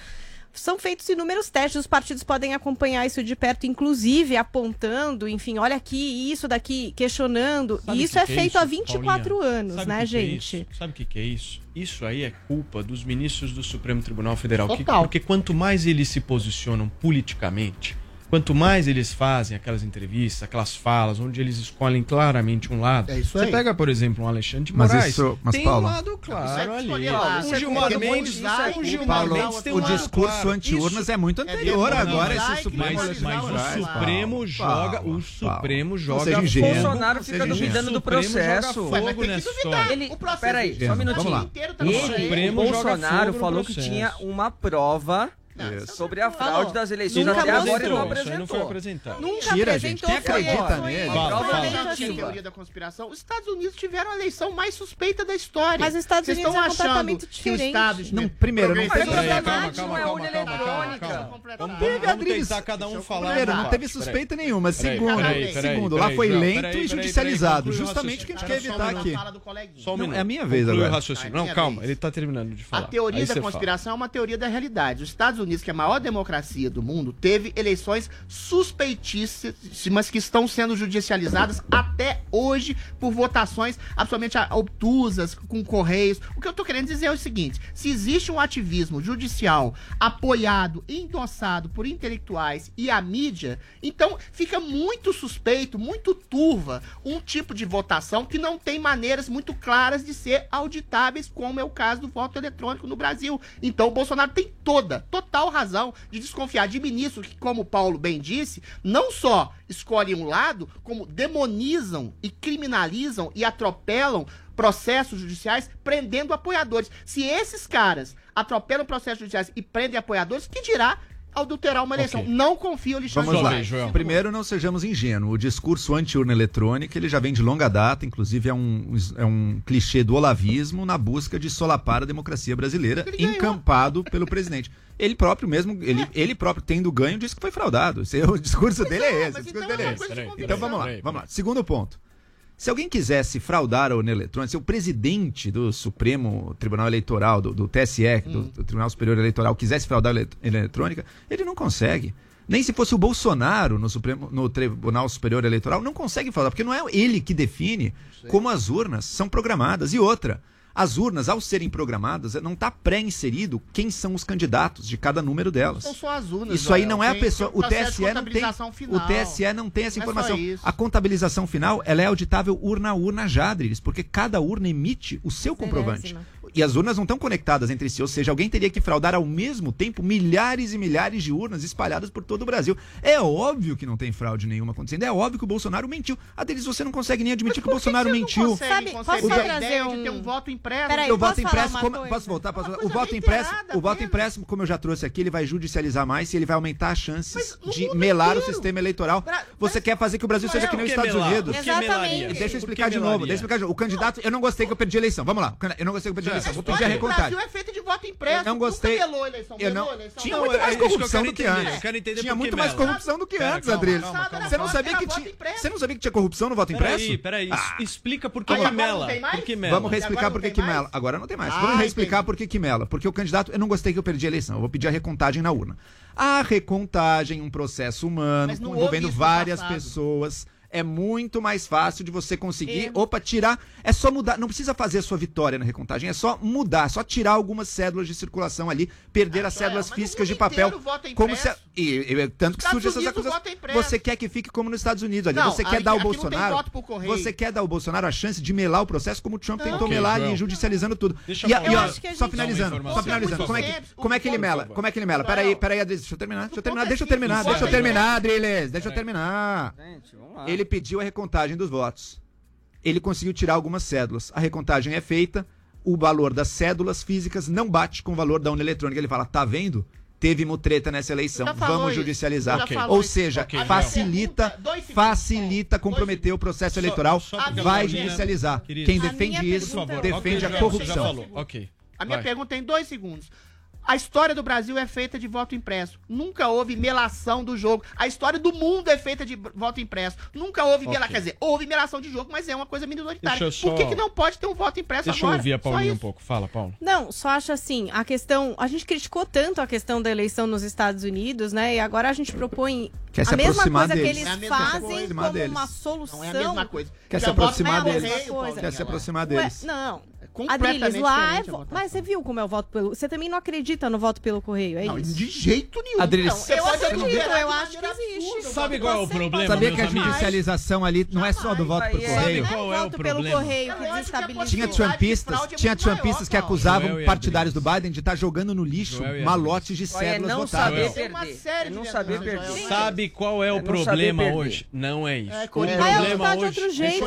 São feitos inúmeros testes, os partidos podem acompanhar isso de perto, inclusive apontando, enfim, olha aqui, isso daqui, questionando. Sabe e isso é, é feito isso, há 24 Paulinha? anos, Sabe né, que gente? Que é Sabe o que, que é isso? Isso aí é culpa dos ministros do Supremo Tribunal Federal. Que, porque quanto mais eles se posicionam politicamente, Quanto mais eles fazem aquelas entrevistas, aquelas falas, onde eles escolhem claramente um lado. É isso Você aí. pega, por exemplo, um Alexandre de Moraes. Mas isso, mas tem Paulo, um lado claro ali. Um Gilmar Mendes, um Gilmar Mendes tem um O discurso anti-urnas é muito anterior agora. Esse mas, mas o Supremo joga. O Supremo joga. O Bolsonaro fica duvidando do processo. história. Peraí, só um minutinho. Ele, o Bolsonaro falou que tinha uma prova sobre a fraude Falou. das eleições. Nunca até agora ele não apresentou. não foi apresentado. Nunca Tira, apresentou. Gente. Quem acredita nele? Fala, teoria da conspiração. Os Estados Unidos tiveram a eleição mais suspeita da história. Mas os Estados Vocês Unidos estão é completamente diferente. Não, primeiro, não teve... Calma, calma, calma, calma, calma, calma. Vamos, vamos tentar cada um falar. Primeiro, não teve suspeita nenhuma. Segundo, segundo lá foi lento e judicializado. Justamente o que a gente quer evitar aqui. Só um minuto. É a minha vez agora. Não, calma, ele está terminando de falar. A teoria da conspiração é uma teoria da realidade. Os Estados Unidos, que é a maior democracia do mundo teve eleições suspeitíssimas que estão sendo judicializadas até hoje por votações absolutamente obtusas, com correios. O que eu estou querendo dizer é o seguinte: se existe um ativismo judicial apoiado, endossado por intelectuais e a mídia, então fica muito suspeito, muito turva um tipo de votação que não tem maneiras muito claras de ser auditáveis, como é o caso do voto eletrônico no Brasil. Então o Bolsonaro tem toda, total total razão de desconfiar de ministros que, como Paulo bem disse, não só escolhem um lado, como demonizam e criminalizam e atropelam processos judiciais prendendo apoiadores. Se esses caras atropelam processos judiciais e prendem apoiadores, que dirá adulterar uma eleição? Ok. Não confio, Alexandre. Vamos lá. Moraes. Primeiro, não sejamos ingênuos. O discurso anti-urna eletrônica ele já vem de longa data, inclusive é um, é um clichê do olavismo na busca de solapar a democracia brasileira, encampado pelo presidente. Ele próprio mesmo, ele, ele próprio tendo ganho, disse que foi fraudado. (laughs) É- o discurso dele é esse. o discurso dele é esse. Então vamos lá, vamos lá. Segundo ponto. Se alguém quisesse fraudar a urna eletrônica, se o presidente do Supremo Tribunal Eleitoral, do, do TSE, do, do Tribunal Superior Eleitoral, quisesse fraudar a ele- eletrônica, ele não consegue. Nem se fosse o Bolsonaro no, Supremo, no Tribunal Superior Eleitoral, não consegue fraudar, porque não é ele que define como as urnas são programadas. E outra, as urnas, ao serem programadas, não está pré-inserido quem são os candidatos de cada número delas. São só as urnas, Isso aí não é a pessoa. O TSE não tem. final. O TSE não tem essa é informação. isso. A contabilização final, ela é auditável urna a urna já, Adriles, porque cada urna emite o seu comprovante. E as urnas não estão conectadas entre si, ou seja, alguém teria que fraudar ao mesmo tempo milhares e milhares de urnas espalhadas por todo o Brasil. É óbvio que não tem fraude nenhuma acontecendo, é óbvio que o Bolsonaro mentiu. Adriles, você não consegue nem admitir que o Bolsonaro mentiu. Consegue conceber a ideia de ter um voto impresso? Peraí, o voto posso impresso, como- posso voltar? Posso voltar? O voto impresso, o voto impresso, como eu já trouxe aqui, ele vai judicializar mais e ele vai aumentar as chances de melar o sistema eleitoral. Você quer fazer que o Brasil seja Mas que nem os que Estados melar? Unidos? Que melaria? Deixa eu explicar que de novo. Deixa eu explicar de novo. O candidato, eu não gostei que eu perdi a eleição. Vamos lá. Eu não gostei que eu perdi a eleição. Vou pedir a O recontagem. Brasil é feito de voto impresso. Eu não gostei. Nunca eleição. Eu não- eleição. Tinha muito é mais corrupção do que antes. Tinha muito mais corrupção do que antes, calma, Você não sabia que tinha. Você não sabia que tinha corrupção no voto impresso? Peraí, peraí. Ah. Explica por que mela. Vamos reexplicar por que mela. Agora não tem mais. Ah, Vamos reexplicar por que mela. Porque o candidato, eu não gostei que eu perdi a eleição. Eu vou pedir a recontagem na urna. A recontagem, um processo humano, envolvendo várias pessoas. É muito mais fácil de você conseguir, opa, tirar. É só mudar. Não precisa fazer a sua vitória na recontagem. É só mudar, só tirar algumas cédulas de circulação ali, perder as cédulas físicas de papel. o é como se, e, e- tanto que surgem essas o acusações. é. Você quer que fique como nos Estados Unidos, ali. Não, Você quer aqui- dar não tem Bolsonaro. Você quer dar ao Bolsonaro a chance de melar o processo como o Trump tentou Ok, melar Joel. ali, judicializando tudo. Deixa e, eu e, ó, acho que a só finalizando, só finalizando. Como é que, como é que ele mela? Como é que ele mela? Peraí, peraí, Adriles, deixa eu terminar. Deixa eu terminar, deixa eu terminar, Isso deixa eu aí. terminar, Adriles, deixa eu terminar. Gente, vamos lá. Ele pediu a recontagem dos votos. Ele conseguiu tirar algumas cédulas. A recontagem é feita, o valor das cédulas físicas não bate com o valor da urna eletrônica. Ele fala: tá vendo? Teve mutreta nessa eleição, vamos isso. judicializar. Falou Ou seja, Ok, Joel. facilita, facilita comprometer o processo eleitoral, porque a vai Paulina- judicializar. Querido. Quem defende isso, pergunta- defende Ok, a corrupção. Falou. A minha Vai. pergunta tem dois segundos. A história do Brasil é feita de voto impresso. Nunca houve melação do jogo. A história do mundo é feita de voto impresso. Nunca houve Ok. melação. Quer dizer, houve melação de jogo, mas é uma coisa minoritária. Deixa eu só- Por que, que não pode ter um voto impresso Deixa eu agora? ouvir a Paulinha um pouco. Fala, Paulo. Não, só acho assim, a questão. A gente criticou tanto a questão da eleição nos Estados Unidos, né? E agora a gente propõe Quer se a mesma coisa que deles. eles É fazem coisa. como uma solução. Não é a mesma coisa. Quer se Já aproximar deles. Quer se aproximar Ué, deles. não. Completamente Adriles, lá é vo-. Mas você viu como é o voto pelo. Você também não acredita no voto pelo correio, é Não, isso? de jeito nenhum. Adriles, Não, você eu acredito, eu acho que existe. Sabe qual é o problema, Sabia que a judicialização ali não é só do voto por Aí é- correio? Sabe qual é o voto pelo problema? É. Tinha trumpistas, é tinha trumpistas que acusavam partidários do Biden de estar jogando no lixo malotes de é cédulas não votadas. Tem uma perder. série É de não saber perder. Sabe qual é o É problema hoje? Não é isso. É, o problema hoje.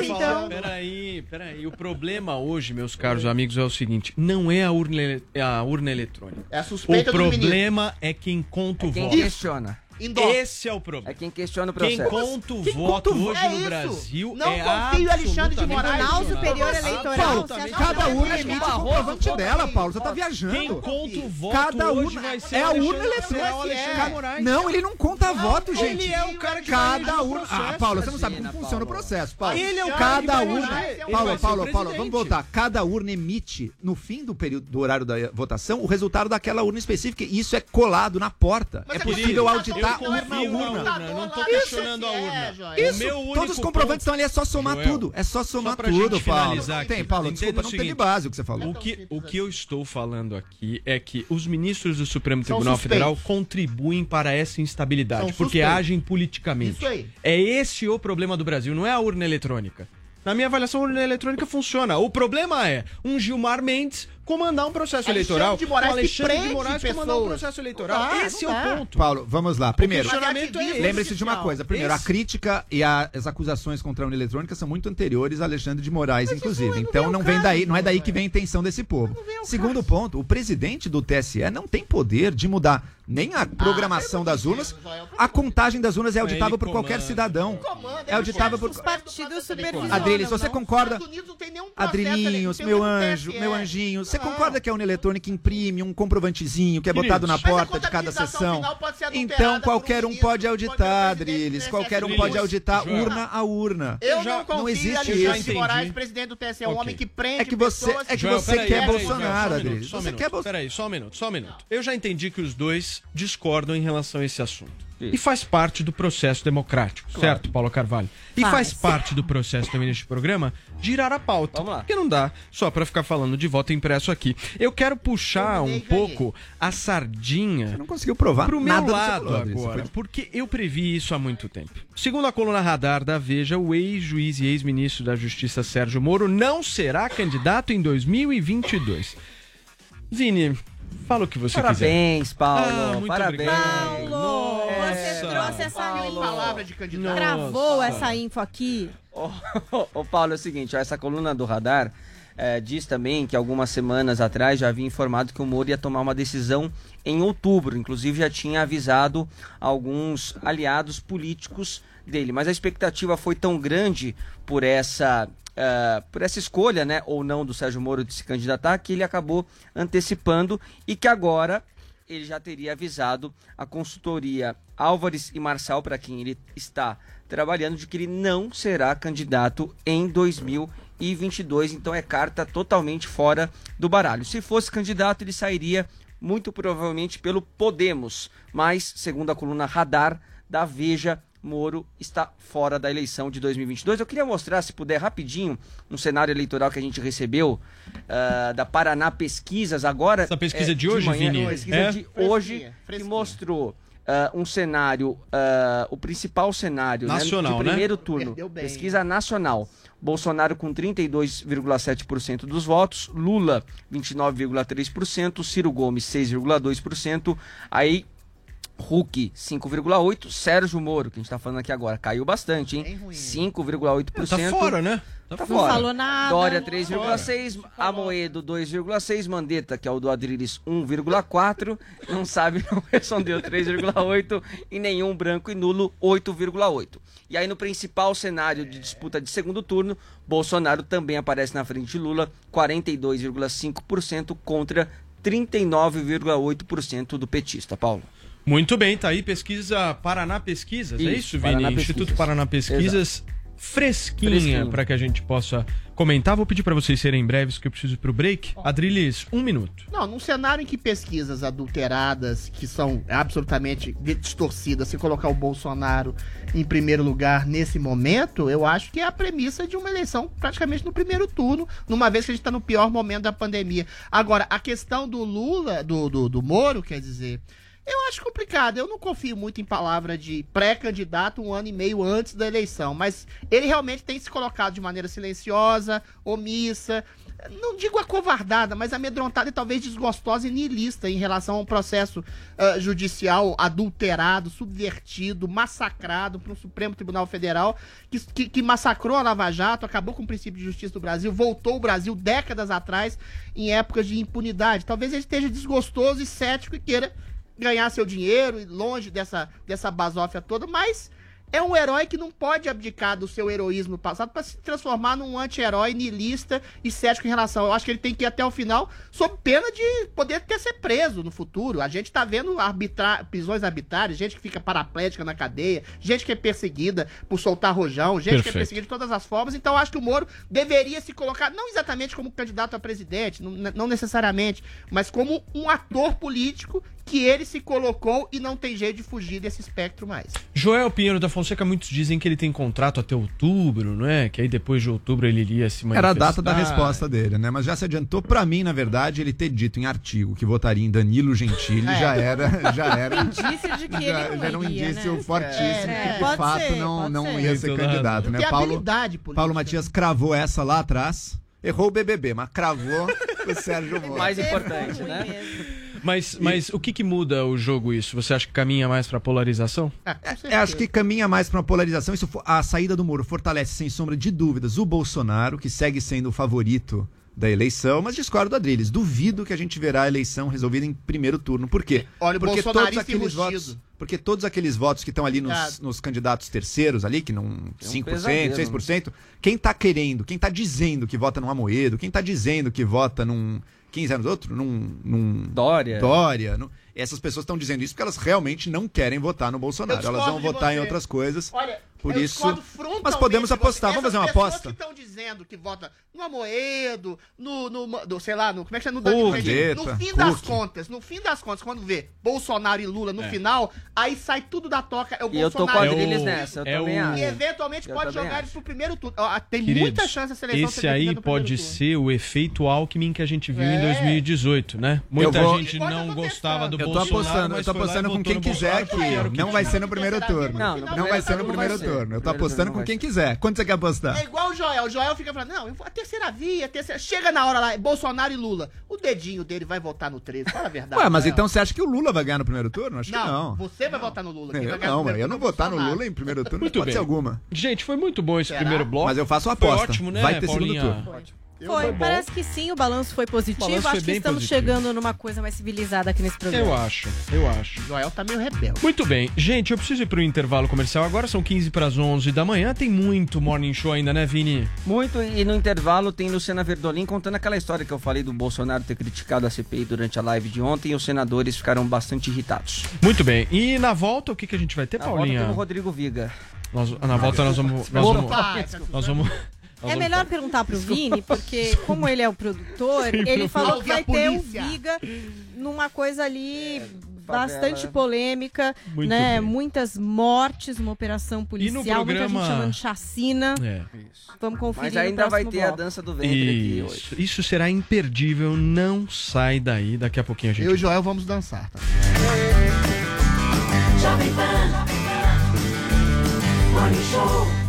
então. Peraí, peraí. O problema hoje, meus caros amigos, é o seguinte: não é a urna, ele- a urna eletrônica. É a O suspeita do ministro. problema é quem conta o Quem voto. questiona. Endossa. Esse é o É problema. quem questiona o Quem processo. conta o Quem voto conta o hoje no É isso. Brasil Não é confio Alexandre de Moraes. Tribunal Superior não, Eleitoral. Paulo, cada urna é emite o Barroso? comprovante dela, Paulo. Você tá viajando. Quem conta o voto Cada hoje urna vai ser é a o urna eletrônica. é o. Não, ele não conta voto, ele gente. é o cara que Cada o urna. Ah, Paulo, você não sabe como funciona o processo, Paulo. Ele é o cara Cada urna. Ele Paulo, o Paulo, Paulo, vamos voltar. Cada urna emite, no fim do período do horário da votação, o resultado daquela urna específica. E isso é colado na porta. É é possível por isso, auditar eu urna a na urna. não tô questionando a urna. Isso, O meu único todos os comprovantes estão ali, é só somar Joel, tudo. É só somar pra tudo, Paulo. Tem, Paulo, desculpa, o não teve base o que você falou. O que, o que eu estou falando aqui é que os ministros do Supremo Tribunal. Federal contribuem para essa instabilidade, São porque suspeitos. agem politicamente. Isso aí. É esse o problema do Brasil, não é a urna eletrônica. Na minha avaliação, a urna eletrônica funciona. O problema é um Gilmar Mendes comandar um processo Alexandre eleitoral. de Moraes Alexandre de prende Moraes comandar um processo eleitoral. Não dá, Esse não é o ponto. Paulo, vamos lá. Primeiro, é esse. lembre-se de uma coisa. Primeiro, a Esse- crítica e a- as acusações contra a União Eletrônica são muito anteriores a Alexandre de Moraes, inclusive. Então não vem daí, não é daí que vem a intenção desse povo. Segundo ponto, o presidente do TSE não tem poder de mudar nem a programação das urnas. A contagem das urnas é auditável por qualquer cidadão. É auditável por Os partidos supervisionam. Adriles, você não? concorda? Adrilinhos, meu anjo, meu anjinho, você concorda que a Unieletrônica imprime um comprovantezinho que é Queridos. botado na porta de cada sessão? Então qualquer um pode auditar, Adriles, qualquer um pode auditar urna a urna. Eu Já- não confio não em existe isso. Moraes, presidente do TSE, é um homem que prende É que você- é que você peraí, quer peraí, Bolsonaro, um minuto, um Você minuto. quer Bolsonaro. Peraí, só um minuto, só um minuto. Eu já entendi que os dois discordam em relação a esse assunto. E faz parte do processo democrático, certo, Paulo Carvalho? E Faz. faz parte do processo também deste programa girar a pauta. Vamos lá. Porque não dá só pra ficar falando de voto impresso aqui. Eu quero puxar um pouco a sardinha. Você não conseguiu provar pro meu lado falou, agora, foi- porque eu previ isso há muito tempo. Segundo a coluna Radar da Veja, o ex-juiz e ex-ministro da Justiça Sérgio Moro não será candidato em 2022. Vini, fala o que você Parabéns, quiser. Paulo. Ah, muito parabéns. obrigado. Paulo, você trouxe essa info. palavra de candidato. Gravou essa info aqui. Ô, ô, Paulo, é o seguinte, ó, essa coluna do Radar eh, diz também que algumas semanas atrás já havia informado que o Moro ia tomar uma decisão em outubro. Inclusive já tinha avisado alguns aliados políticos dele. Mas a expectativa foi tão grande por essa. Eh, por essa escolha, né, ou não, do Sérgio Moro de se candidatar, que ele acabou antecipando e que agora ele já teria avisado a consultoria Álvares e Marçal, para quem ele está trabalhando, de que ele não será candidato em 2022. Então é carta totalmente fora do baralho. Se fosse candidato, ele sairia muito provavelmente pelo Podemos. Mas, segundo a coluna Radar da Veja, Moro está fora da eleição de 2022. Eu queria mostrar, se puder, rapidinho, um cenário eleitoral que a gente recebeu ah, da Paraná Pesquisas agora. Essa pesquisa de hoje, Vini? Pesquisa É? de hoje que mostrou ah, um cenário, ah, o principal cenário Nacional, né, né? de primeiro turno. Perdeu bem, Pesquisa nacional. Bolsonaro com 32,7% dos votos, Lula 29,3%, Ciro Gomes 6,2%, aí Hulk 5,8%, Sérgio Moro, que a gente tá falando aqui agora, caiu bastante, hein? 5,8%. Tá fora, né? Tá Não fora. falou nada. Dória Não 3,6, Amoedo 2,6, Mandetta, que é o do Adriles 1,4, não sabe, não respondeu 3,8 e nenhum branco e nulo 8,8. E aí no principal cenário de disputa de segundo turno, Bolsonaro também aparece na frente de Lula, 42,5% contra 39,8% do petista, Paulo. Muito bem, tá aí pesquisa Paraná Pesquisas, é Isso, isso, Vini? Paraná Instituto Pesquisas. Paraná Pesquisas. Fresquinha, Fresquinho. para que a gente possa comentar. Vou pedir para vocês serem breves, que eu preciso ir pro break. Adriles, um minuto. Não, num cenário em que pesquisas adulteradas, que são absolutamente distorcidas, se colocar o Bolsonaro em primeiro lugar nesse momento, eu acho que é a premissa de uma eleição praticamente no primeiro turno, numa vez que a gente está no pior momento da pandemia. Agora, a questão do Lula, do, do, do Moro, quer dizer. Eu acho complicado. Eu não confio muito em palavra de pré-candidato um ano e meio antes da eleição. Mas ele realmente tem se colocado de maneira silenciosa, omissa. Não digo acovardada, mas amedrontada e talvez desgostosa e niilista em relação a um processo ah, judicial adulterado, subvertido, massacrado por um Supremo Tribunal Federal que, que, que massacrou a Lava Jato, acabou com o princípio de justiça do Brasil, voltou o Brasil décadas atrás em épocas de impunidade. Talvez ele esteja desgostoso e cético e queira ganhar seu dinheiro e longe dessa, dessa basófia toda, mas é um herói que não pode abdicar do seu heroísmo passado para se transformar num anti-herói niilista e cético em relação. Eu acho que ele tem que ir até o final, sob pena de poder ter ser preso no futuro. A gente tá vendo arbitra... prisões arbitrárias, gente que fica paraplética na cadeia, gente que é perseguida por soltar rojão, gente que é Perfeito. perseguida de todas as formas. Então eu acho que o Moro deveria se colocar, não exatamente como candidato a presidente, não, não necessariamente, mas como um ator político que ele se colocou e não tem jeito de fugir desse espectro mais. Joel Pinheiro da Fonseca, muitos dizem que ele tem contrato até outubro, não é? Que aí depois de outubro ele iria se manifestar. Era a data da resposta dele, né? Mas já se adiantou pra mim, na verdade, ele ter dito em artigo que votaria em Danilo Gentili É. já era, já (laughs) era. Indício de que já, ele não já era um iria, indício né? fortíssimo É, que de pode fato ser, não, não ser. ia ser Muito candidato, né? Paulo. Paulo Matias cravou essa lá atrás. Errou o BBB, mas cravou. o Sérgio Moro. Mais importante, né? Mas, mas o que, que muda o jogo isso? Você acha que caminha mais pra polarização? É, acho que caminha mais para uma polarização. Isso, a saída do Moro fortalece, sem sombra de dúvidas, o Bolsonaro, que segue sendo o favorito da eleição, mas discordo do Adriles. Duvido que a gente verá a eleição resolvida em primeiro turno. Por quê? Olha o porque todos aqueles votos, porque todos aqueles votos que estão ali nos, nos candidatos terceiros ali, que não um 5%, pesadelo. 6%, quem tá querendo, quem tá dizendo que vota num Amoedo, quem tá dizendo que vota num 15 anos outro, num, num Dória. Dória, no- essas pessoas estão dizendo isso porque elas realmente não querem votar no Bolsonaro. Elas vão votar em outras coisas. Olha, por eu isso, mas podemos apostar. Vamos fazer uma aposta? que estão dizendo que vota no Amoedo, no, no, no- sei lá, no, como é que chama? No, Cook, no fim das contas, no fim das contas, quando vê Bolsonaro e Lula no É. final, aí sai tudo da toca, é o E eu tô Bolsonaro. com a e Adriles o- nessa, eu é também o- acho. E eventualmente Eu pode jogar acho. eles pro primeiro turno. Tem Queridos, muita chance a seleção esse aí pode turno. ser o efeito Alckmin que a gente viu em É. 2018, né? Muita Eu vou- gente não gostava do Eu tô Bolsonaro, apostando, eu tô apostando com quem quiser que o não vai ser no primeiro turno. Não, vai ser no turno primeiro ser. Turno. Eu tô apostando não com quem ser. quiser. Quanto você quer apostar? É igual o Joel. O Joel fica falando, não, eu vou a terceira via, a terceira... Chega na hora lá, é Bolsonaro e Lula. O dedinho dele vai votar no 13, fala a verdade. Ué, mas Joel. então você acha que o Lula vai ganhar no primeiro turno? Acho que Não, não. você vai votar no Lula. quem Eu não, eu não votar no. Lula em primeiro turno, Muito pode bem. ser alguma. Gente, foi muito bom esse Será? primeiro bloco. Mas eu faço a Foi aposta. ótimo, né, Vai ter Paulinha? segundo turno. Foi, bom. parece que sim, o balanço foi positivo. Balanço foi acho que estamos positivo. chegando numa coisa mais civilizada aqui nesse programa. Eu acho, eu acho. Joel tá meio rebelde. Muito bem. Gente, eu preciso ir pro intervalo comercial. Agora são 15 para as 11 da manhã. Tem muito Morning Show ainda, né, Vini? Muito, e no intervalo tem Luciana Verdolim contando aquela história que eu falei do Bolsonaro ter criticado a CPI durante a live de ontem e os senadores ficaram bastante irritados. Muito bem. E na volta, o que, que a gente vai ter, Na volta Paulinha? tem o Rodrigo Viga. Nós- na volta nós vamos... Nós vamos, nós vamos nós É melhor perguntar pro Vini, porque como ele é o produtor, ele falou que vai a ter o. Viga numa coisa ali favela. bastante polêmica, Muito né? bem. Muitas mortes, uma operação policial, muita programa- gente chamando de chacina. É. Vamos conferir Mas ainda no vai ter a bloco. dança do ventre aqui hoje. Isso, isso será imperdível. Não sai daí. Daqui a pouquinho a gente... Eu e o Joel vamos dançar, tá? Jovem Pan. Morning Show.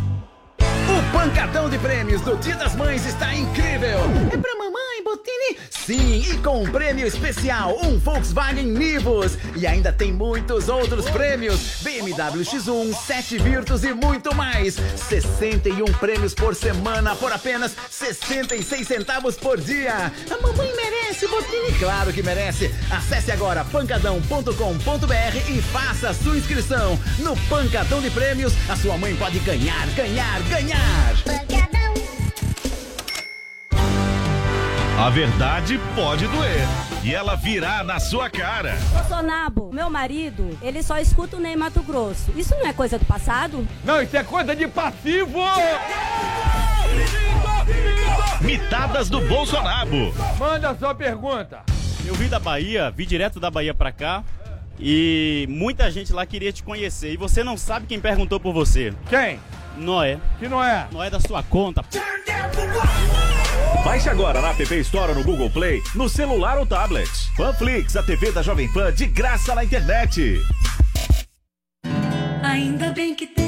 O pancadão de prêmios do Dia das Mães está incrível! É pra mamãe, Botini? Sim, e com um prêmio especial, um Volkswagen Nivus. E ainda tem muitos outros prêmios, BMW X1, 7 Virtus e muito mais. 61 prêmios por semana por apenas 66 centavos por dia. A mamãe merece, Botini? Claro que merece. Acesse agora pancadão.com.br e faça a sua inscrição. No Pancadão de Prêmios, a sua mãe pode ganhar, ganhar, ganhar. A verdade pode doer. E ela virá na sua cara. Bolsonaro, meu marido, ele só escuta o Ney Mato Grosso. Isso não é coisa do passado? Não, isso é coisa de passivo! Mitadas do Bolsonaro. Manda sua pergunta. Eu vim da Bahia, vim direto da Bahia pra cá. E muita gente lá queria te conhecer. E você não sabe quem perguntou por você. Quem? Noé. Que não é? Noé da sua conta. Baixe agora na App Store no Google Play, no celular ou tablet. Panflix, a TV da Jovem Pan de graça na internet. Ainda bem que tem.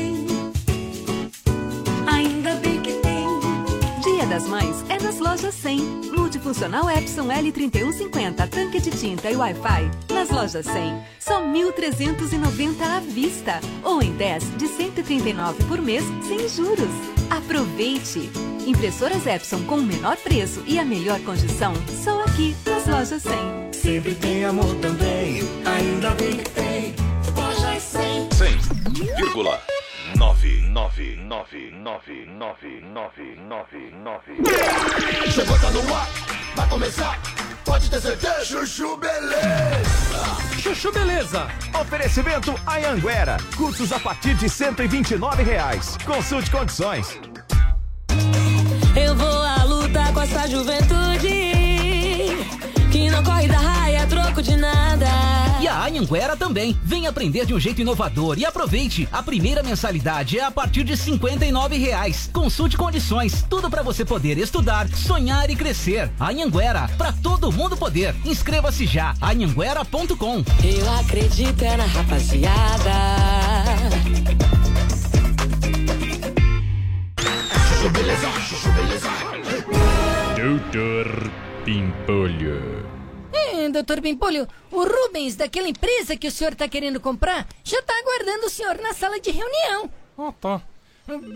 Das Mães é nas lojas 100. Multifuncional Epson L3150, tanque de tinta e Wi-Fi. Nas lojas 100, só 1.390 à vista. Ou em 10 de 139 por mês, sem juros. Aproveite! Impressoras Epson com o menor preço e a melhor condição, só aqui nas lojas 100. Sempre tem amor também. Ainda bem que tem. Lojas 100. 100,999999999. Chegou, tá no ar. Vai começar. Pode ter certeza. Chuchu Beleza. Chuchu Beleza. Oferecimento Anhanguera. Cursos a partir de 129 reais. Consulte condições. Eu vou à luta com essa juventude que não corre da raia, troco de nada. E a Anhanguera também. Vem aprender de um jeito inovador e aproveite. A primeira mensalidade é a partir de 59 reais. Consulte condições. Tudo para você poder estudar, sonhar e crescer. Anhanguera, para todo mundo poder. Inscreva-se já. anhanguera.com. Eu acredito é na rapaziada. Doutor Pimpolho. É, doutor Pimpolho, o Rubens daquela empresa que o senhor tá querendo comprar já tá aguardando o senhor na sala de reunião. Ah, tá.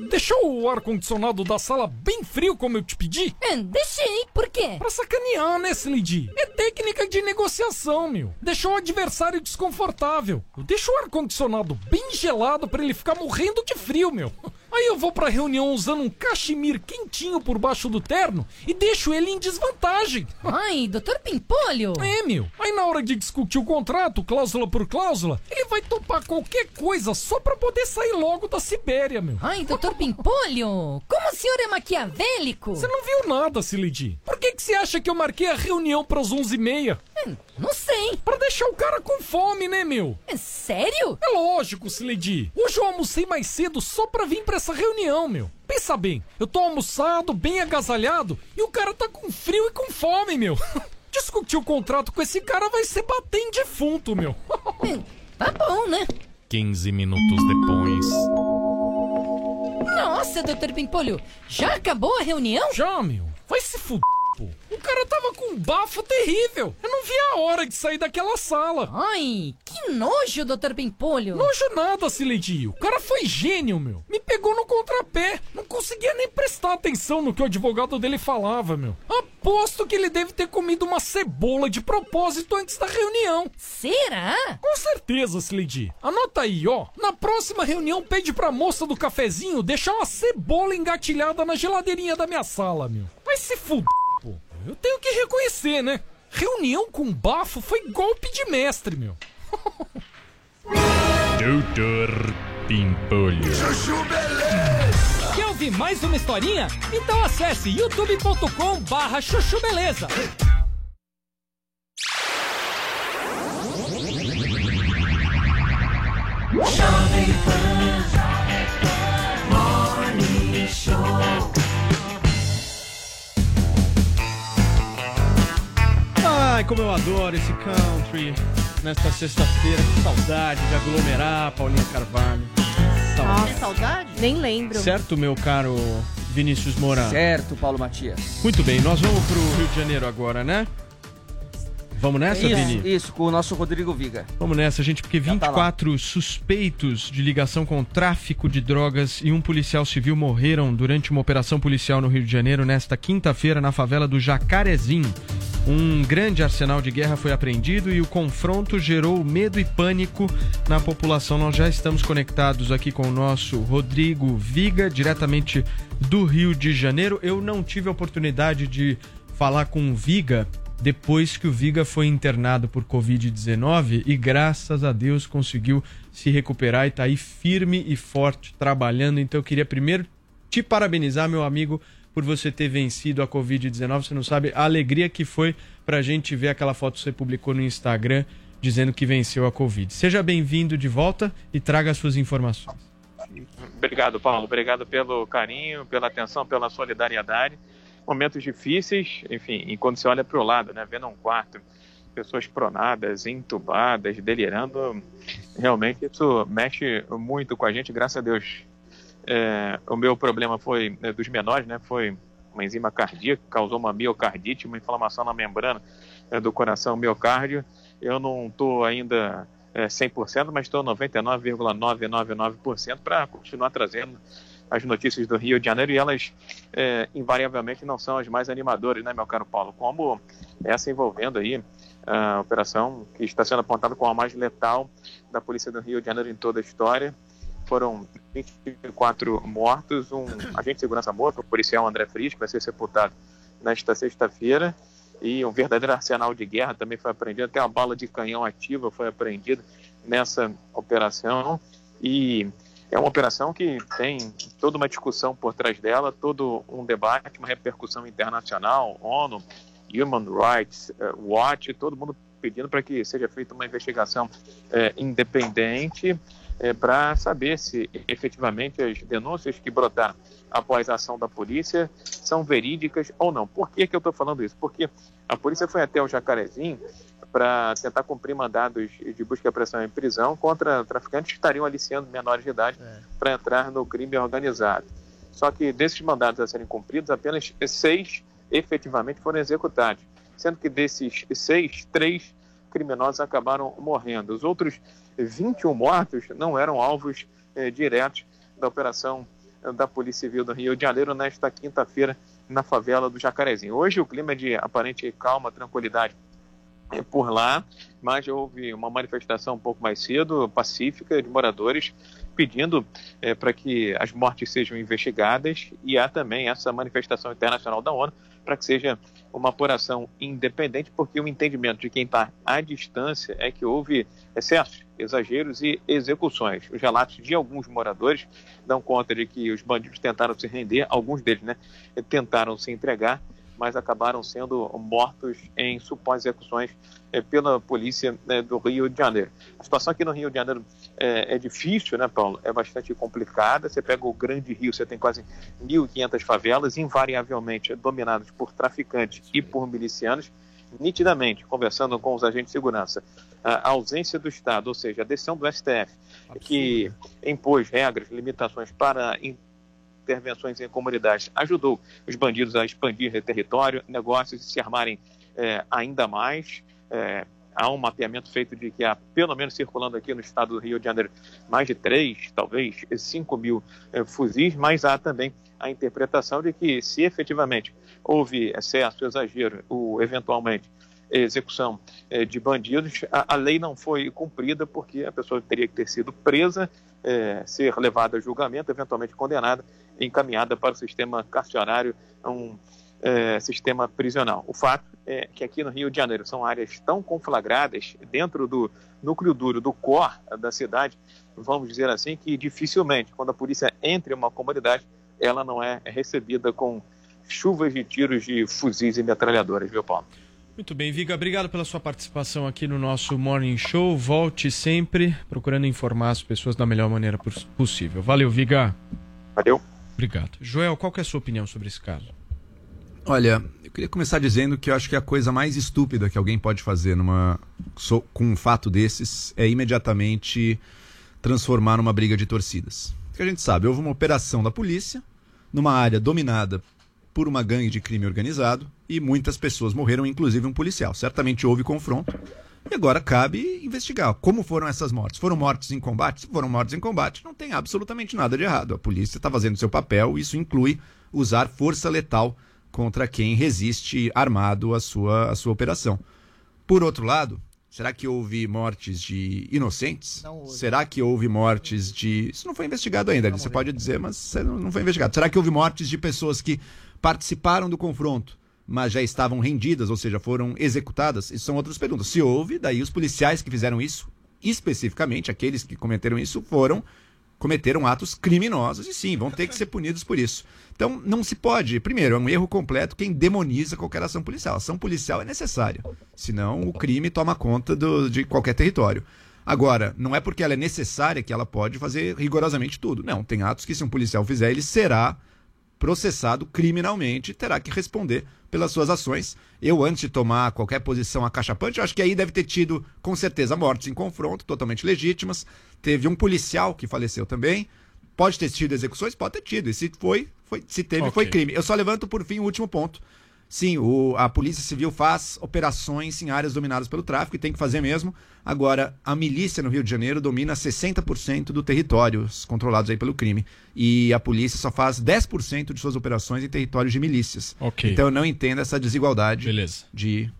Deixou o ar-condicionado da sala bem frio, como eu te pedi? É, deixei, por quê? Pra sacanear, né, Slidy? É técnica de negociação, meu. Deixou o adversário desconfortável. Eu deixo o ar-condicionado bem gelado pra ele ficar morrendo de frio, meu. Aí eu vou pra reunião usando um cachemir quentinho por baixo do terno e deixo ele em desvantagem. Ai, doutor Pimpolho! É, meu. Aí na hora de discutir o contrato, cláusula por cláusula, ele vai topar qualquer coisa só pra poder sair logo da Sibéria, meu. Ai, doutor Pimpolho! Como o senhor é maquiavélico? Você não viu nada, Silidi. Por que, que você acha que eu marquei a reunião pras 11h30? Hum, não sei. Pra deixar o cara com fome, né, meu? É sério? É lógico, Silidi. Hoje eu almocei mais cedo só pra vir pra essa reunião, meu. Pensa bem, eu tô almoçado, bem agasalhado, e o cara tá com frio e com fome, meu. (laughs) Discutir o contrato com esse cara vai ser bater em defunto, meu. (laughs) tá bom, né? 15 minutos depois. Nossa, doutor Pimpolho, já acabou a reunião? Já, meu. Vai se fuder. Cara tava com um bafo terrível. Eu não vi a hora de sair daquela sala. Ai, que nojo, doutor Pimpolho. Nojo nada, Sileidi. O cara foi gênio, meu. Me pegou no contrapé. Não conseguia nem prestar atenção no que o advogado dele falava, meu. Aposto que ele deve ter comido uma cebola de propósito antes da reunião. Será? Com certeza, Sileidi. Anota aí, ó. Na próxima reunião, pede pra moça do cafezinho deixar uma cebola engatilhada na geladeirinha da minha sala, meu. Vai se fuder. Eu tenho que reconhecer, né? Reunião com bafo foi golpe de mestre, meu. (laughs) Doutor Pimpolho. Chuchu Beleza! Quer ouvir mais uma historinha? Então acesse youtube.com barra chuchu beleza. Jovem Pan Morning Show Ai, como eu adoro esse country nesta sexta-feira. Que saudade de aglomerar, Paulinha Carvalho. Nossa, saudade? Nem lembro. Certo, meu caro Vinícius Moura? Certo, Paulo Matias. Muito bem, nós vamos pro Rio de Janeiro agora, né? Vamos nessa, isso, Vini? Isso, com o nosso Rodrigo Viga. Vamos nessa, gente, porque tá 24 suspeitos de ligação com tráfico de drogas e um policial civil morreram durante uma operação policial no Rio de Janeiro nesta quinta-feira na favela do Jacarezinho. Um grande arsenal de guerra foi apreendido e o confronto gerou medo e pânico na população. Nós já estamos conectados aqui com o nosso Rodrigo Viga, diretamente do Rio de Janeiro. Eu não tive a oportunidade de falar com o Viga depois que o Viga foi internado por Covid-19 e graças a Deus conseguiu se recuperar e tá aí firme e forte trabalhando. Então eu queria primeiro te parabenizar, meu amigo, por você ter vencido a Covid-19. Você não sabe a alegria que foi pra gente ver aquela foto que você publicou no Instagram dizendo que venceu a Covid. Seja bem-vindo de volta e traga as suas informações. Obrigado, Paulo. Obrigado pelo carinho, pela atenção, pela solidariedade. Momentos difíceis, enfim, e quando você olha para o lado, né, vendo um quarto, pessoas pronadas, entubadas, delirando, realmente isso mexe muito com a gente, graças a Deus. É, o meu problema foi né, dos menores, né, foi uma enzima cardíaca, causou uma miocardite, uma inflamação na membrana é, do coração miocárdio. Eu não estou ainda é, 100%, mas estou 99,999% para continuar trazendo as notícias do Rio de Janeiro e elas é, invariavelmente não são as mais animadoras, né, meu caro Paulo? Como essa envolvendo aí a operação que está sendo apontada como a mais letal da Polícia do Rio de Janeiro em toda a história. Foram 24 mortos, um agente de segurança morto, o policial André Frisch, que vai ser sepultado nesta sexta-feira, e um verdadeiro arsenal de guerra também foi apreendido, até uma bala de canhão ativa foi apreendida nessa operação. E é uma operação que tem toda uma discussão por trás dela, todo um debate, uma repercussão internacional, ONU, Human Rights Watch, todo mundo pedindo para que seja feita uma investigação é, independente é, para saber se efetivamente as denúncias que brotaram após a ação da polícia são verídicas ou não. Por que, que eu estou falando isso? Porque a polícia foi até o Jacarezinho para tentar cumprir mandados de busca e apreensão em prisão contra traficantes que estariam aliciando menores de idade é. para entrar no crime organizado. Só que desses mandados a serem cumpridos, apenas seis efetivamente foram executados. sendo que desses seis, três criminosos acabaram morrendo. Os outros 21 mortos não eram alvos eh, diretos da operação da Polícia Civil do Rio de Janeiro nesta quinta-feira na favela do Jacarezinho. Hoje o clima é de aparente calma, tranquilidade por lá, mas houve uma manifestação um pouco mais cedo, pacífica, de moradores pedindo é, para que as mortes sejam investigadas e há também essa manifestação internacional da ONU para que seja uma apuração independente, porque o entendimento de quem está à distância é que houve excessos, exageros e execuções. Os relatos de alguns moradores dão conta de que os bandidos tentaram se render, alguns deles né, tentaram se entregar, mas acabaram sendo mortos em supostas execuções é, pela polícia né, do Rio de Janeiro. A situação aqui no Rio de Janeiro é, é, difícil, né, Paulo? É bastante complicada. Você pega o Grande Rio, você tem quase 1.500 favelas, invariavelmente dominadas por traficantes e por milicianos. Nitidamente, conversando com os agentes de segurança, a ausência do Estado, ou seja, a decisão do STF, Absurdo. que impôs regras, limitações para intervenções em comunidades, ajudou os bandidos a expandir território, negócios se armarem é, ainda mais. É, há um mapeamento feito de que há, pelo menos circulando aqui no estado do Rio de Janeiro, mais de 3, talvez 5 mil eh, fuzis, mas há também a interpretação de que, se efetivamente houve excesso, exagero, ou eventualmente execução eh, de bandidos, a, a, lei não foi cumprida porque a pessoa teria que ter sido presa, eh, ser levada a julgamento, eventualmente condenada, encaminhada para o sistema carcerário, um é, sistema prisional. O fato é que aqui no Rio de Janeiro são áreas tão conflagradas dentro do núcleo duro, do core da cidade, vamos dizer assim, que dificilmente, quando a polícia entra em uma comunidade, ela não é recebida com chuvas de tiros de fuzis e metralhadoras, viu, Paulo? Muito bem, Viga, obrigado pela sua participação aqui no nosso Morning Show. Volte sempre procurando informar as pessoas da melhor maneira possível. Valeu, Viga. Valeu. Obrigado. Joel, qual é a sua opinião sobre esse caso? Olha, eu queria começar dizendo que eu acho que a coisa mais estúpida que alguém pode fazer numa, com um fato desses é imediatamente transformar numa briga de torcidas. Porque a gente sabe, houve uma operação da polícia numa área dominada por uma gangue de crime organizado e muitas pessoas morreram, inclusive um policial. Certamente houve confronto. E agora cabe investigar como foram essas mortes. Foram mortes em combate? Se foram mortes em combate, não tem absolutamente nada de errado. A polícia está fazendo seu papel, isso inclui usar força letal contra quem resiste armado à sua, à sua operação. Por outro lado, será que houve mortes de inocentes? Será que houve mortes de. Isso não foi investigado ainda, você pode dizer, mas não foi investigado. Será que houve mortes de pessoas que participaram do confronto, mas já estavam rendidas, ou seja, foram executadas? Isso são outras perguntas. Se houve, daí os policiais que fizeram isso, especificamente aqueles que cometeram isso, foram cometeram atos criminosos e sim, vão ter que ser punidos por isso. Então, não se pode. Primeiro, é um erro completo quem demoniza qualquer ação policial. A ação policial é necessária, senão o crime toma conta do, de qualquer território. Agora, não é porque ela é necessária que ela pode fazer rigorosamente tudo. Não, tem atos que se um policial fizer, ele será processado criminalmente, terá que responder pelas suas ações. Eu, antes de tomar qualquer posição acachapante, acho que aí deve ter tido, com certeza, mortes em confronto, totalmente legítimas. Teve um policial que faleceu também. Pode ter tido execuções? Pode ter tido. E se foi, foi se teve, okay. foi crime. Eu só levanto, por fim, o último ponto. Sim, o, a Polícia Civil faz operações em áreas dominadas pelo tráfico e tem que fazer mesmo. Agora, a milícia no Rio de Janeiro domina 60% do território controlados aí pelo crime. E a polícia só faz 10% de suas operações em territórios de milícias. Okay. Então eu não entendo essa desigualdade Beleza. de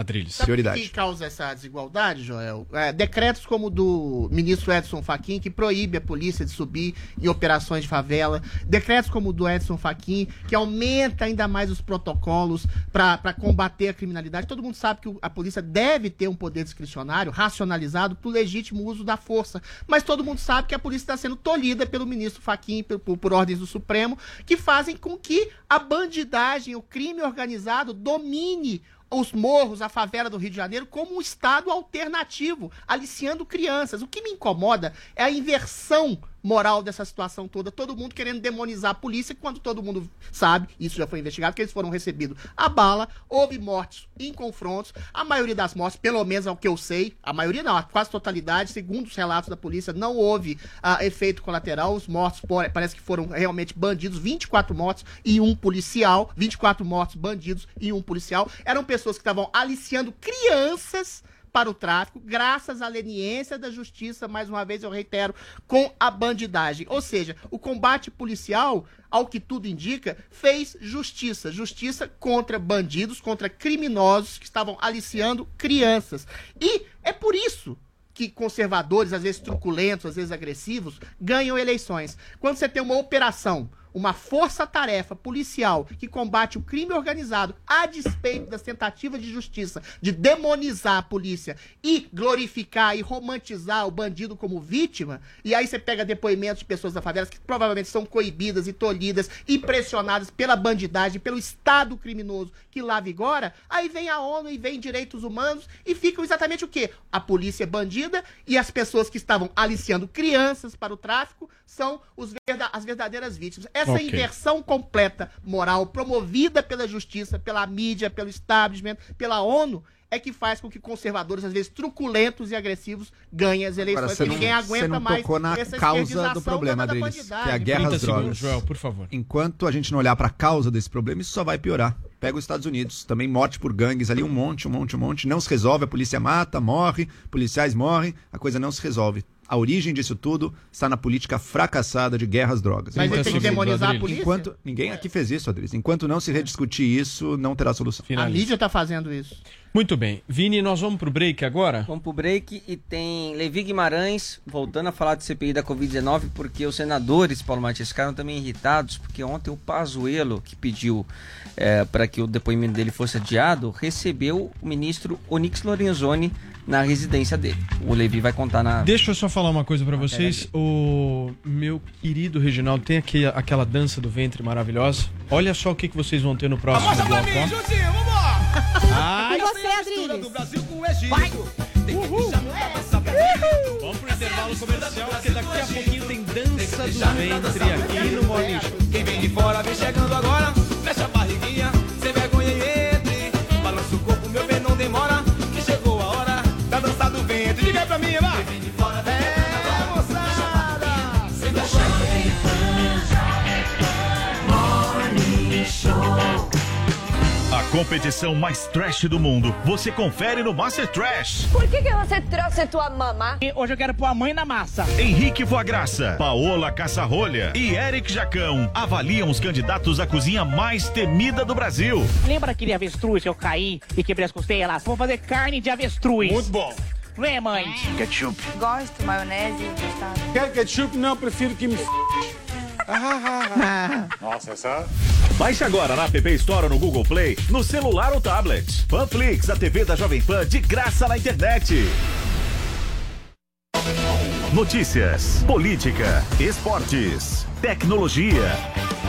Adrilhos. Sabe o que causa essa desigualdade, Joel? É, decretos como o do ministro Edson Fachin, que proíbe a polícia de subir em operações de favela. Decretos como o do Edson Fachin, que aumenta ainda mais os protocolos para combater a criminalidade. Todo mundo sabe que a polícia deve ter um poder discricionário racionalizado para o legítimo uso da força. Mas todo mundo sabe que a polícia está sendo tolhida pelo ministro Fachin, por, por, por ordens do Supremo, que fazem com que a bandidagem, o crime organizado domine os morros, a favela do Rio de Janeiro como um estado alternativo, aliciando crianças. O que me incomoda é a inversão moral dessa situação toda. Todo mundo querendo demonizar a polícia, quando todo mundo sabe, isso já foi investigado, que eles foram recebidos a bala, houve mortes em confrontos. A maioria das mortes, pelo menos ao que eu sei, a maioria não, a quase totalidade, segundo os relatos da polícia, não houve ah, efeito colateral. Os mortos parece que foram realmente bandidos, 24 mortos e um policial, 24 mortos bandidos e um policial. Eram pessoas que estavam aliciando crianças para o tráfico, graças à leniência da justiça, mais uma vez eu reitero, com a bandidagem. Ou seja, o combate policial, ao que tudo indica, fez justiça. Justiça contra bandidos, contra criminosos que estavam aliciando crianças. E é por isso que conservadores, às vezes truculentos, às vezes agressivos, ganham eleições. Quando você tem uma operação, uma força-tarefa policial que combate o crime organizado a despeito das tentativas de justiça de demonizar a polícia e glorificar e romantizar o bandido como vítima, e aí você pega depoimentos de pessoas da favela que provavelmente são coibidas e tolhidas e pressionadas pela bandidagem, pelo Estado criminoso que lá vigora, aí vem a ONU e vem direitos humanos e ficam exatamente o quê? A polícia é bandida e as pessoas que estavam aliciando crianças para o tráfico são os as verdadeiras vítimas. Essa Ok. inversão completa moral promovida pela justiça, pela mídia, pelo establishment, pela ONU, é que faz com que conservadores, às vezes truculentos e agressivos, ganhem as eleições. Agora, você porque não, ninguém você aguenta não mais tocou na essa causa do problema, da- bandidagem. que é a guerra 30 às drogas. segundos, Joel, por favor. Enquanto a gente não olhar para a causa desse problema, isso só vai piorar. Pega os Estados Unidos, também morte por gangues ali, um monte, um monte, um monte. Não se resolve, a polícia mata, morre, policiais morrem, a coisa não se resolve. A origem disso tudo está na política fracassada de guerra às drogas. Mas ele tem que demonizar a polícia? Enquanto, ninguém aqui fez isso, Adriles. Enquanto não se rediscutir isso, não terá solução. A mídia tá fazendo isso. Muito bem. Vini, nós vamos pro break agora? Vamos pro break e tem Levi Guimarães voltando a falar de CPI da Covid-19, porque os senadores, Paulo Matias, ficaram também irritados, porque ontem o Pazuello, que pediu para que o depoimento dele fosse adiado, recebeu o ministro Onix Lorenzoni na residência dele. O Levi vai contar na. Deixa eu só falar uma coisa pra vocês. O meu querido Reginaldo tem aqui, aquela dança do ventre maravilhosa. Olha só o que, que vocês vão ter no próximo bloco. ó. Ai, Com você, Adriles. Vai! Vamos pro intervalo comercial, porque daqui a pouquinho tem dança do ventre aqui no Morning Show. Quem vem de fora vem chegando agora. Competição mais trash do mundo, você confere no Master Trash. Por que, que você trouxe tua mamá? Hoje eu quero pôr a mãe na massa. Henrique Voagraça, Paola Caçarrolha e Eric Jacão avaliam os candidatos à cozinha mais temida do Brasil. Lembra aquele avestruz que eu caí e quebrei as costelas? Vou fazer carne de avestruz. Muito bom. Vem, mãe. Ketchup. Gosto, maionese e. Quer ketchup? Não, prefiro que me. (laughs) Nossa, essa. Baixe agora na App Store ou no Google Play, no celular ou tablet. Panflix, a TV da Jovem Pan de graça na internet. Notícias, política, esportes, tecnologia,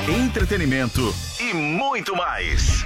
entretenimento e muito mais.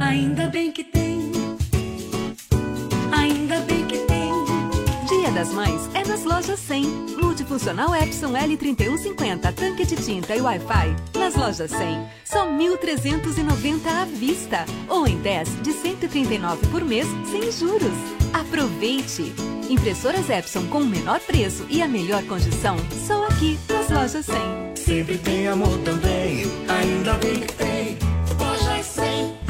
Ainda bem que tem. Ainda bem que tem. Dia das Mães é nas lojas 100. Multifuncional Epson L3150, tanque de tinta e Wi-Fi. Nas lojas 100, só 1.390 à vista. Ou em 10 de 139 por mês, sem juros. Aproveite! Impressoras Epson com o menor preço e a melhor condição, só aqui nas lojas 100. Sempre tem amor também, ainda bem que tem. Lojas 100.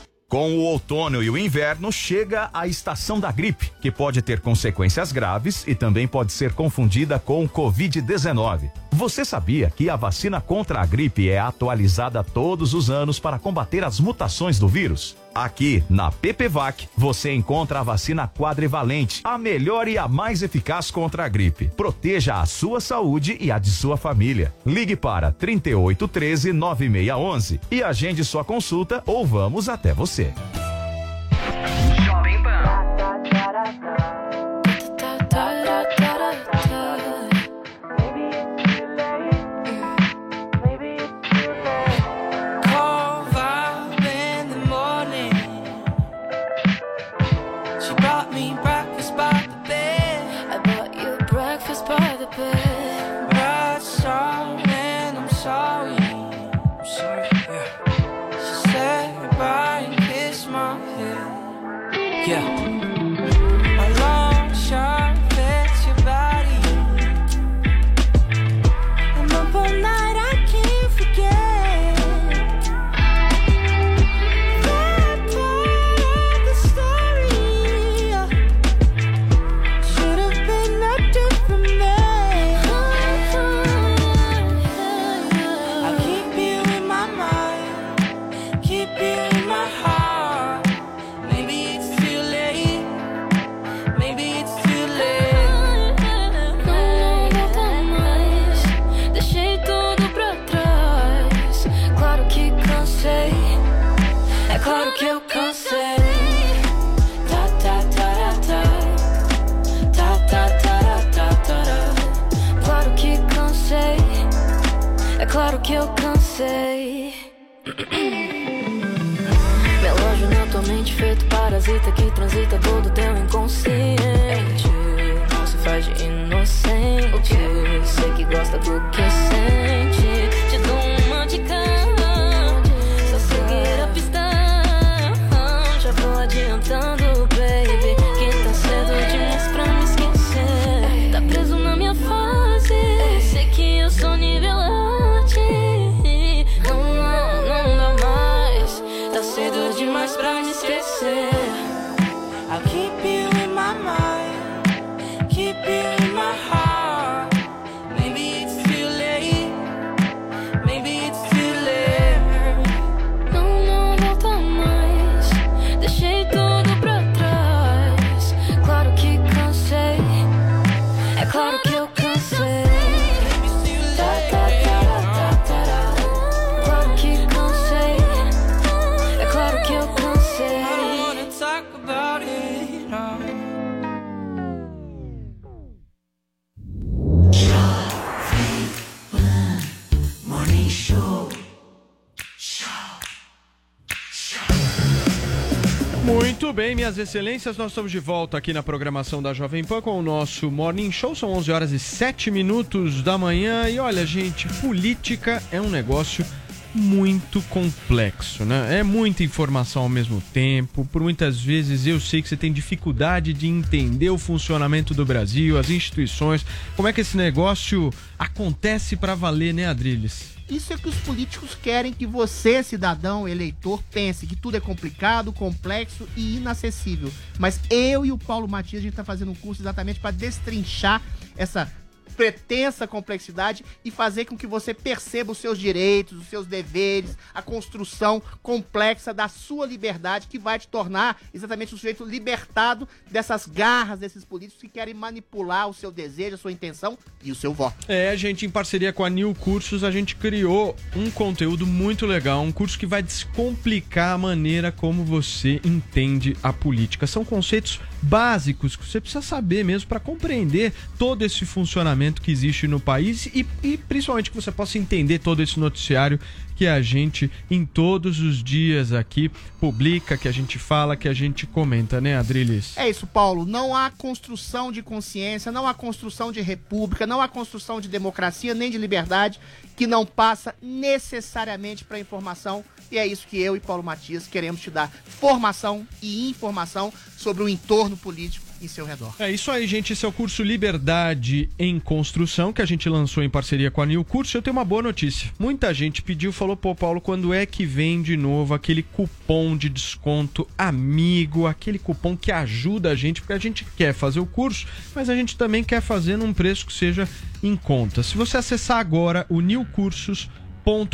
Com o outono e o inverno chega a estação da gripe, que pode ter consequências graves e também pode ser confundida com Covid-19. Você sabia que a vacina contra a gripe é atualizada todos os anos para combater as mutações do vírus? Aqui na PPVAC você encontra a vacina quadrivalente, a melhor e a mais eficaz contra a gripe. Proteja a sua saúde e a de sua família. Ligue para 3813 9611 e agende sua consulta ou vamos até você. Muito bem, minhas excelências, nós estamos de volta aqui na programação da Jovem Pan com o nosso Morning Show. São 11 horas e 7 minutos da manhã. E olha, gente, política é um negócio muito complexo, né? É muita informação ao mesmo tempo. Por muitas vezes eu sei que você tem dificuldade de entender o funcionamento do Brasil, as instituições, como é que esse negócio acontece para valer, né, Adriles? Isso é que os políticos querem que você, cidadão, eleitor, pense que tudo é complicado, complexo e inacessível. Mas eu e o Paulo Matias, a gente está fazendo um curso exatamente para destrinchar essa pretensa complexidade e fazer com que você perceba os seus direitos, os seus deveres, a construção complexa da sua liberdade que vai te tornar exatamente um sujeito libertado dessas garras desses políticos que querem manipular o seu desejo, a sua intenção e o seu voto. É, gente, em parceria com a New Cursos, a gente criou um conteúdo muito legal, um curso que vai descomplicar a maneira como você entende a política. São conceitos básicos que você precisa saber mesmo para compreender todo esse funcionamento que existe no país e, e principalmente que você possa entender todo esse noticiário que a gente, em todos os dias aqui, publica, que a gente fala, que a gente comenta, né, Adriles? É isso, Paulo. Não há construção de consciência, não há construção de república, não há construção de democracia nem de liberdade que não passa necessariamente para informação. E é isso que eu e Paulo Matias queremos te dar: formação e informação sobre o entorno político em seu redor. É isso aí, gente. Esse é o curso Liberdade em Construção que a gente lançou em parceria com a New Curso. Eu tenho uma boa notícia. Muita gente pediu, falou, pô, Paulo, quando é que vem de novo aquele cupom de desconto amigo, aquele cupom que ajuda a gente, porque a gente quer fazer o curso, mas a gente também quer fazer num preço que seja em conta. Se você acessar agora o New Cursos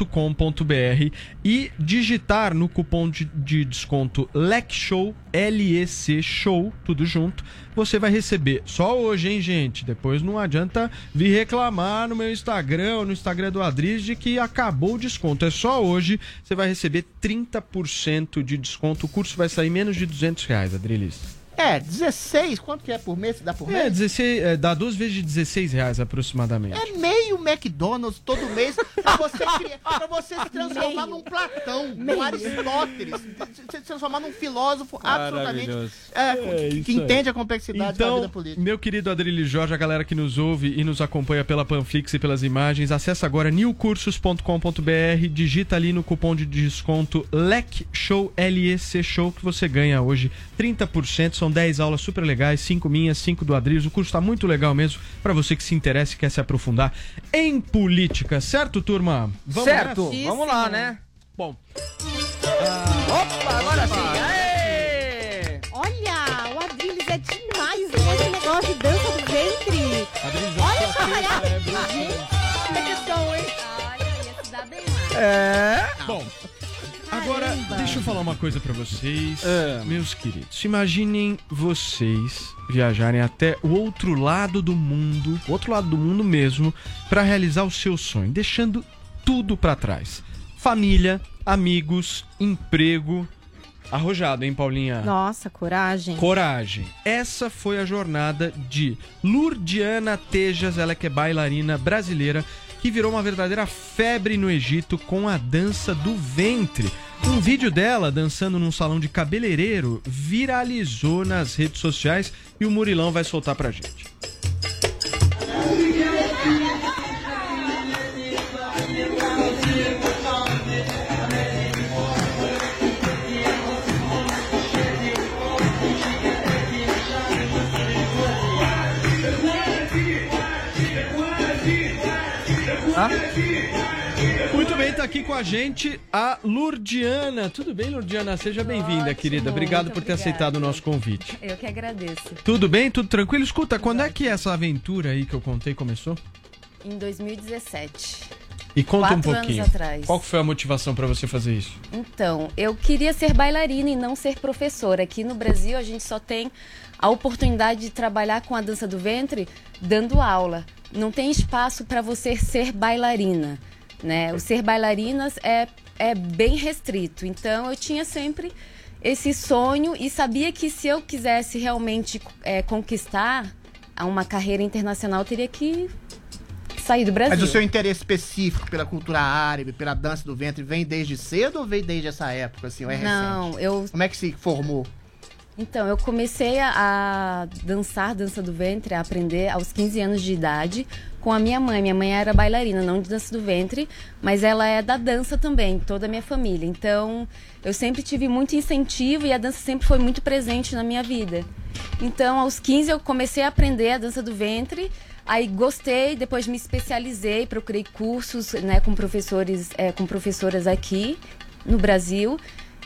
com.br e digitar no cupom de, de desconto LECSHOW, L-E-C Show, tudo junto, você vai receber só hoje, hein, gente? Depois não adianta vir reclamar no meu Instagram no Instagram do Adriz de que acabou o desconto. É só hoje, você vai receber 30% de desconto. O curso vai sair menos de 200 reais, Adrilis. É, 16, quanto que é por mês? Dá por mês? É, 16, é, dá duas vezes de 16 reais aproximadamente. É meio McDonald's todo mês pra você, criar, pra você se transformar num Platão, num Aristóteles, se transformar num filósofo absolutamente é, É, que, que entende a complexidade da Então, vida política. meu querido Adrilho Jorge, a galera que nos ouve e nos acompanha pela Panflix e pelas imagens, acessa agora newcursos.com.br, digita ali no cupom de desconto LEC Show, L-E-C Show, que você ganha hoje 30%. São 10 aulas super legais, 5 minhas, 5 do Adriles. O curso tá muito legal mesmo para você que se interessa e quer se aprofundar em política. Certo, turma? certo, nessa? vamos lá, né? Bom. Opa, agora sim. Aê! Olha, o Adriles é demais, né? Esse negócio de dança do ventre. Olha só, olha. Gente, que som, hein? É. Bom. Agora, deixa eu falar uma coisa pra vocês, meus queridos. Imaginem vocês viajarem até o outro lado do mundo, o outro lado do mundo mesmo, pra realizar o seu sonho, deixando tudo pra trás. Família, amigos, emprego. Arrojado, hein, Paulinha? Nossa, coragem. Coragem. Essa foi a jornada de Lourdiana Tejas, ela que é bailarina brasileira, que virou uma verdadeira febre no Egito com a dança do ventre. Um vídeo dela dançando num salão de cabeleireiro viralizou nas redes sociais e o Murilão vai soltar pra gente. Aqui com a gente a Lourdiana. Tudo bem, Lourdiana? Seja bem-vinda, querida. Obrigado por ter aceitado o nosso convite. Eu que agradeço. Tudo bem? Tudo tranquilo? Escuta, quando é que essa aventura aí que eu contei começou? Em 2017. E conta um Quatro pouquinho. anos atrás. Qual foi a motivação pra você fazer isso? Então, eu queria ser bailarina e não ser professora. Aqui no Brasil, a gente só tem a oportunidade de trabalhar com a dança do ventre dando aula. Não tem espaço para você ser bailarina. Né? O ser bailarinas é, é bem restrito. Então, eu tinha sempre esse sonho e sabia que se eu quisesse realmente é, conquistar uma carreira internacional, eu teria que sair do Brasil. Mas o seu interesse específico pela cultura árabe, pela dança do ventre, vem desde cedo ou vem desde essa época, assim, ou é Não, recente? eu... Como é que se formou? Então, eu comecei a, a dançar dança do ventre, a aprender aos 15 anos de idade com a minha mãe. Minha mãe era bailarina, não de dança do ventre, mas ela é da dança também, toda a minha família. Então, eu sempre tive muito incentivo e a dança sempre foi muito presente na minha vida. Então, aos 15 eu comecei a aprender a dança do ventre. Aí gostei, depois me especializei, procurei cursos né, com professores, é, com professoras aqui no Brasil.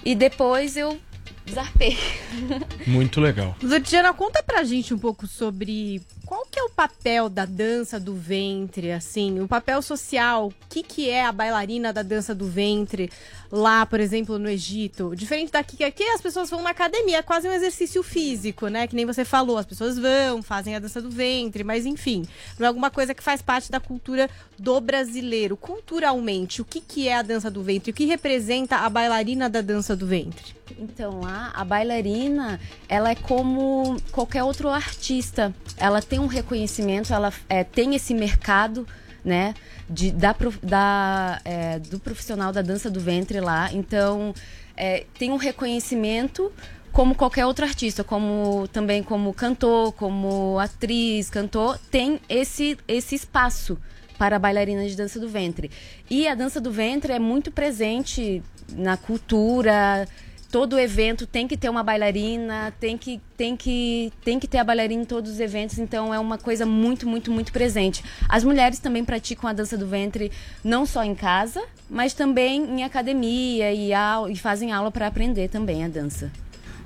E depois eu zarpei. (laughs) Muito legal. Ludiana, conta pra gente um pouco sobre qual que é o papel da dança do ventre, assim, o papel social, o que, que é a bailarina da dança do ventre lá, por exemplo, no Egito. Diferente daqui, que aqui as pessoas vão na academia, é quase um exercício físico, né? Que nem você falou, as pessoas vão, fazem a dança do ventre, mas enfim, não é alguma coisa que faz parte da cultura do brasileiro. Culturalmente, o que, que é a dança do ventre? O que representa a bailarina da dança do ventre? Então lá, a bailarina, ela é como qualquer outro artista. Ela tem um reconhecimento, ela é, tem esse mercado, né? De, da, da, é, do profissional da dança do ventre lá. Então, é, tem um reconhecimento como qualquer outro artista, como também como cantor, como atriz, cantor, tem esse, esse espaço para bailarinas de dança do ventre. E a dança do ventre é muito presente na cultura. Todo evento tem que ter uma bailarina, tem que, tem que, tem que ter a bailarina em todos os eventos, então é uma coisa muito, muito, muito presente. As mulheres também praticam a dança do ventre não só em casa, mas também em academia e, au- e fazem aula para aprender também a dança.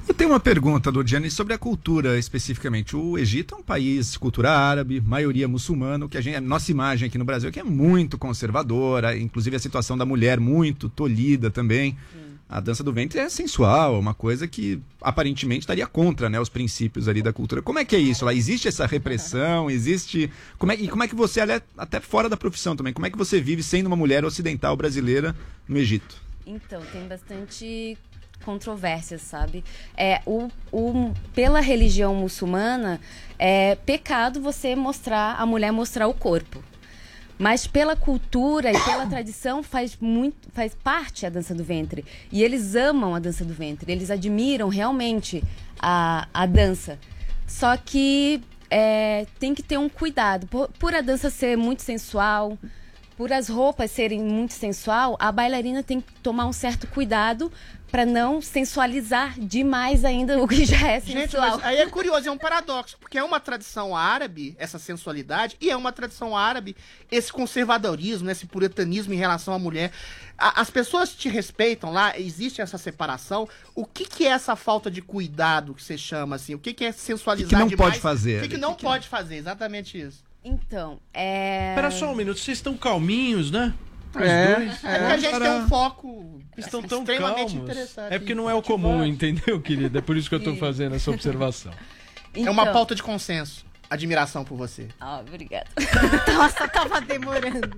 Eu tenho uma pergunta, Lordiane, sobre a cultura especificamente. O Egito é um país cultura árabe, maioria muçulmana, que a gente, a nossa imagem aqui no Brasil é que é muito conservadora, inclusive a situação da mulher muito tolhida também. A dança do ventre é sensual, é uma coisa que aparentemente estaria contra né, os princípios ali da cultura. Como é que é isso lá? Existe essa repressão? Existe. Como é, e como é que você, até fora da profissão também, como é que você vive sendo uma mulher ocidental brasileira no Egito? Então, tem bastante controvérsias, sabe? É, o, o, pela religião muçulmana, é pecado você mostrar, a mulher mostrar o corpo. Mas pela cultura e pela tradição faz muito, faz parte a dança do ventre. E eles amam a dança do ventre, eles admiram realmente a, a dança. Só que é, tem que ter um cuidado. Por, por a dança ser muito sensual, por as roupas serem muito sensual, a bailarina tem que tomar um certo cuidado para não sensualizar demais ainda o que já é Gente, sensual. mas aí é (laughs) curioso, é um paradoxo, porque é uma tradição árabe, essa sensualidade, e é uma tradição árabe esse conservadorismo, né, esse puritanismo em relação à mulher. A- as pessoas te respeitam lá, existe essa separação. O que, que é essa falta de cuidado que você chama assim? O que, que é sensualizar O que que não demais? pode fazer? O que, que não pode fazer? Exatamente isso. Então, é. Espera só um minuto, vocês estão calminhos, né? Os É, dois. é porque a gente tem um foco Estão tão extremamente calmos. interessante. É porque não é o comum, entendeu, querida? É por isso que eu tô fazendo essa observação. É uma Então. pauta de consenso. Admiração por você. Ah, obrigada. (laughs) Nossa, tava demorando.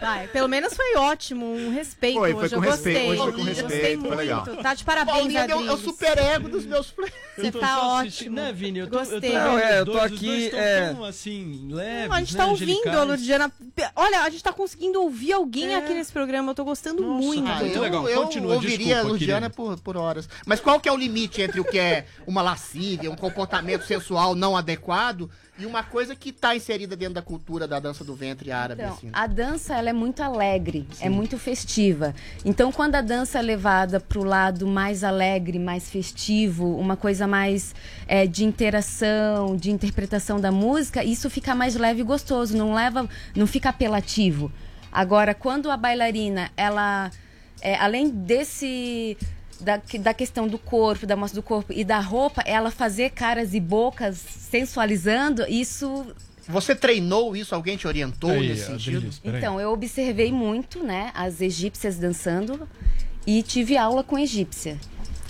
Vai, pelo menos foi ótimo, um respeito. Foi, foi hoje, com eu respeito, gostei. hoje foi com Eu respeito, gostei foi muito. legal. Tá de parabéns, Paulinha deu- é o Adriles. super ego dos meus (laughs) players. Você tá ótimo. Né, Vini? Eu tô, eu tô Gostei. Não, é, eu tô dois, aqui, é- tão, assim, leves, Não, a gente né, tá ouvindo a Ludiana. Olha, a gente tá conseguindo ouvir alguém aqui nesse programa. Eu tô gostando muito. Ah, muito eu, legal. eu Continua, ouviria a desculpa, querido. por, por horas. Mas qual que é o limite entre o que é uma lascívia, um comportamento sensual não adequado e uma coisa que tá inserida dentro da cultura da dança do ventre árabe, Então, assim? a dança ela é muito alegre, é muito festiva. Então, quando a dança é levada para o lado mais alegre, mais festivo, uma coisa mais é, de interação, de interpretação da música, isso fica mais leve e gostoso, não leva, não fica apelativo. Agora, quando a bailarina, ela, é, além desse da, da questão do corpo, da mostra do corpo e da roupa, ela fazer caras e bocas sensualizando, isso Você treinou isso? Alguém te orientou Aí, nesse sentido? Então, eu observei muito, né, as egípcias dançando e tive aula com egípcia.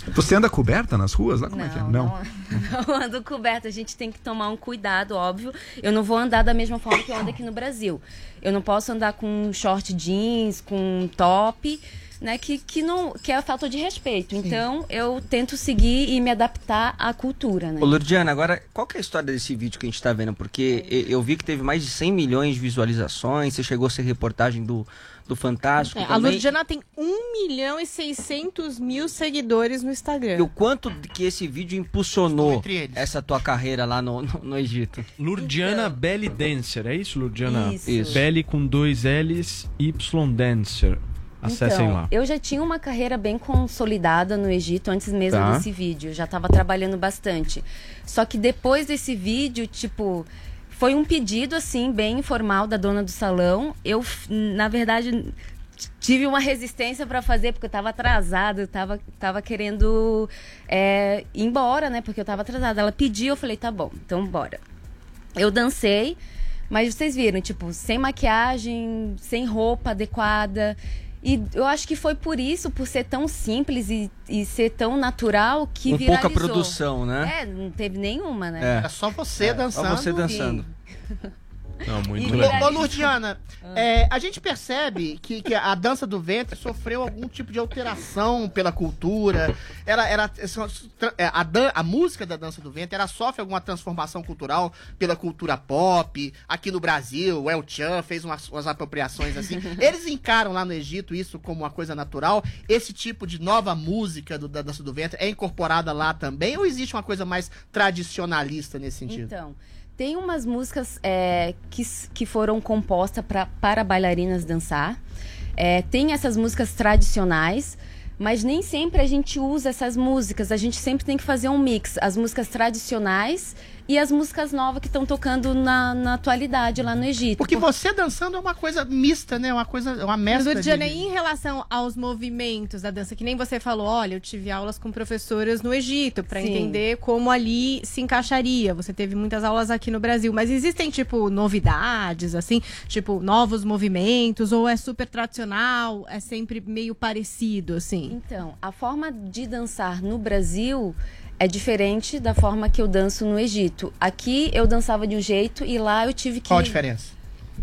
Você anda coberta nas ruas lá? Como é que é? Não, (laughs) não ando coberta. A gente tem que tomar um cuidado, óbvio. Eu não vou andar da mesma forma que eu ando aqui no Brasil. Eu não posso andar com short jeans, com top, né? Que, que, não, que é a falta de respeito. Então, eu tento seguir e me adaptar à cultura, né? Ô, Lurdiana, agora, qual que é a história desse vídeo que a gente tá vendo? Porque e- eu vi que teve mais de 100 milhões de visualizações, você chegou a ser reportagem do, do Fantástico É, a. Lurdiana tem 1 milhão e 600 mil seguidores no Instagram. E o quanto que esse vídeo impulsionou essa tua carreira lá no, no, no Egito? Lurdiana Belly Dancer, é isso, Lurdiana? Isso. Isso. Belly com dois L's, Y Dancer. Acessem então, lá. Eu já tinha uma carreira bem consolidada no Egito antes mesmo Tá. desse vídeo. Já estava trabalhando bastante. Só que depois desse vídeo, tipo, foi um pedido assim bem informal da dona do salão. Eu, na verdade, tive uma resistência para fazer porque eu estava atrasada, eu tava, tava querendo é, ir embora, né? Porque eu estava atrasada. Ela pediu, eu falei, tá bom, então bora. Eu dancei, mas vocês viram, tipo, sem maquiagem, sem roupa adequada. E eu acho que foi por isso, por ser tão simples e, e ser tão natural, que Com viralizou. pouca produção, né? É, não teve nenhuma, né? É. Era só você É, dançando. Só você dançando. (laughs) Não, muito E, legal. ô, Lourdiana, é, a gente percebe que, que a dança do ventre sofreu algum tipo de alteração pela cultura. Ela, era, é, a, dan- a música da dança do ventre, ela sofre alguma transformação cultural pela cultura pop. Aqui no Brasil, o El Chan fez umas, umas apropriações assim. (laughs) Eles encaram lá no Egito isso como uma coisa natural. Esse tipo de nova música do- da dança do ventre é incorporada lá também? Ou existe uma coisa mais tradicionalista nesse sentido? Então, tem umas músicas é, que, que foram compostas pra, para bailarinas dançar. É, tem essas músicas tradicionais, mas nem sempre a gente usa essas músicas. A gente sempre tem que fazer um mix. As músicas tradicionais e as músicas novas que estão tocando na, na atualidade lá no Egito. Porque você dançando é uma coisa mista, né? Uma coisa, uma Mas, mescla Luciana, de... e em relação aos movimentos da dança, que nem você falou, olha, eu tive aulas com professoras no Egito para entender como ali se encaixaria. Você teve muitas aulas aqui no Brasil, mas existem tipo novidades assim, tipo novos movimentos ou é super tradicional, é sempre meio parecido assim? Então, a forma de dançar no Brasil é diferente da forma que eu danço no Egito. Aqui eu dançava de um jeito e lá eu tive que. Qual a diferença?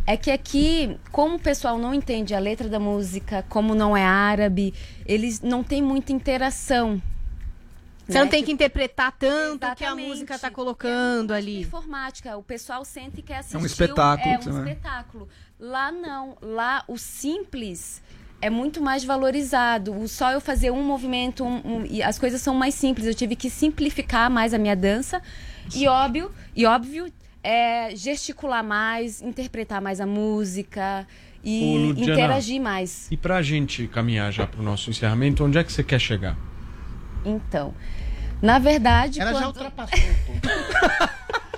É que aqui, como o pessoal não entende a letra da música, como não é árabe, eles não têm muita interação. Você né? não tem que interpretar tanto o que a música tá colocando ali. Informática, o pessoal sente que assistiu. É um espetáculo, É um né? espetáculo. Lá não, lá o simples é muito mais valorizado. O só eu fazer um movimento, um- um- e as coisas são mais simples. Eu tive que simplificar mais a minha dança e óbvio, e óbvio, é, gesticular mais, interpretar mais a música e Ludiana, interagir mais. E pra gente caminhar já pro nosso encerramento, onde é que você quer chegar? Então, na verdade, Ela já quando- ultrapassou. (laughs)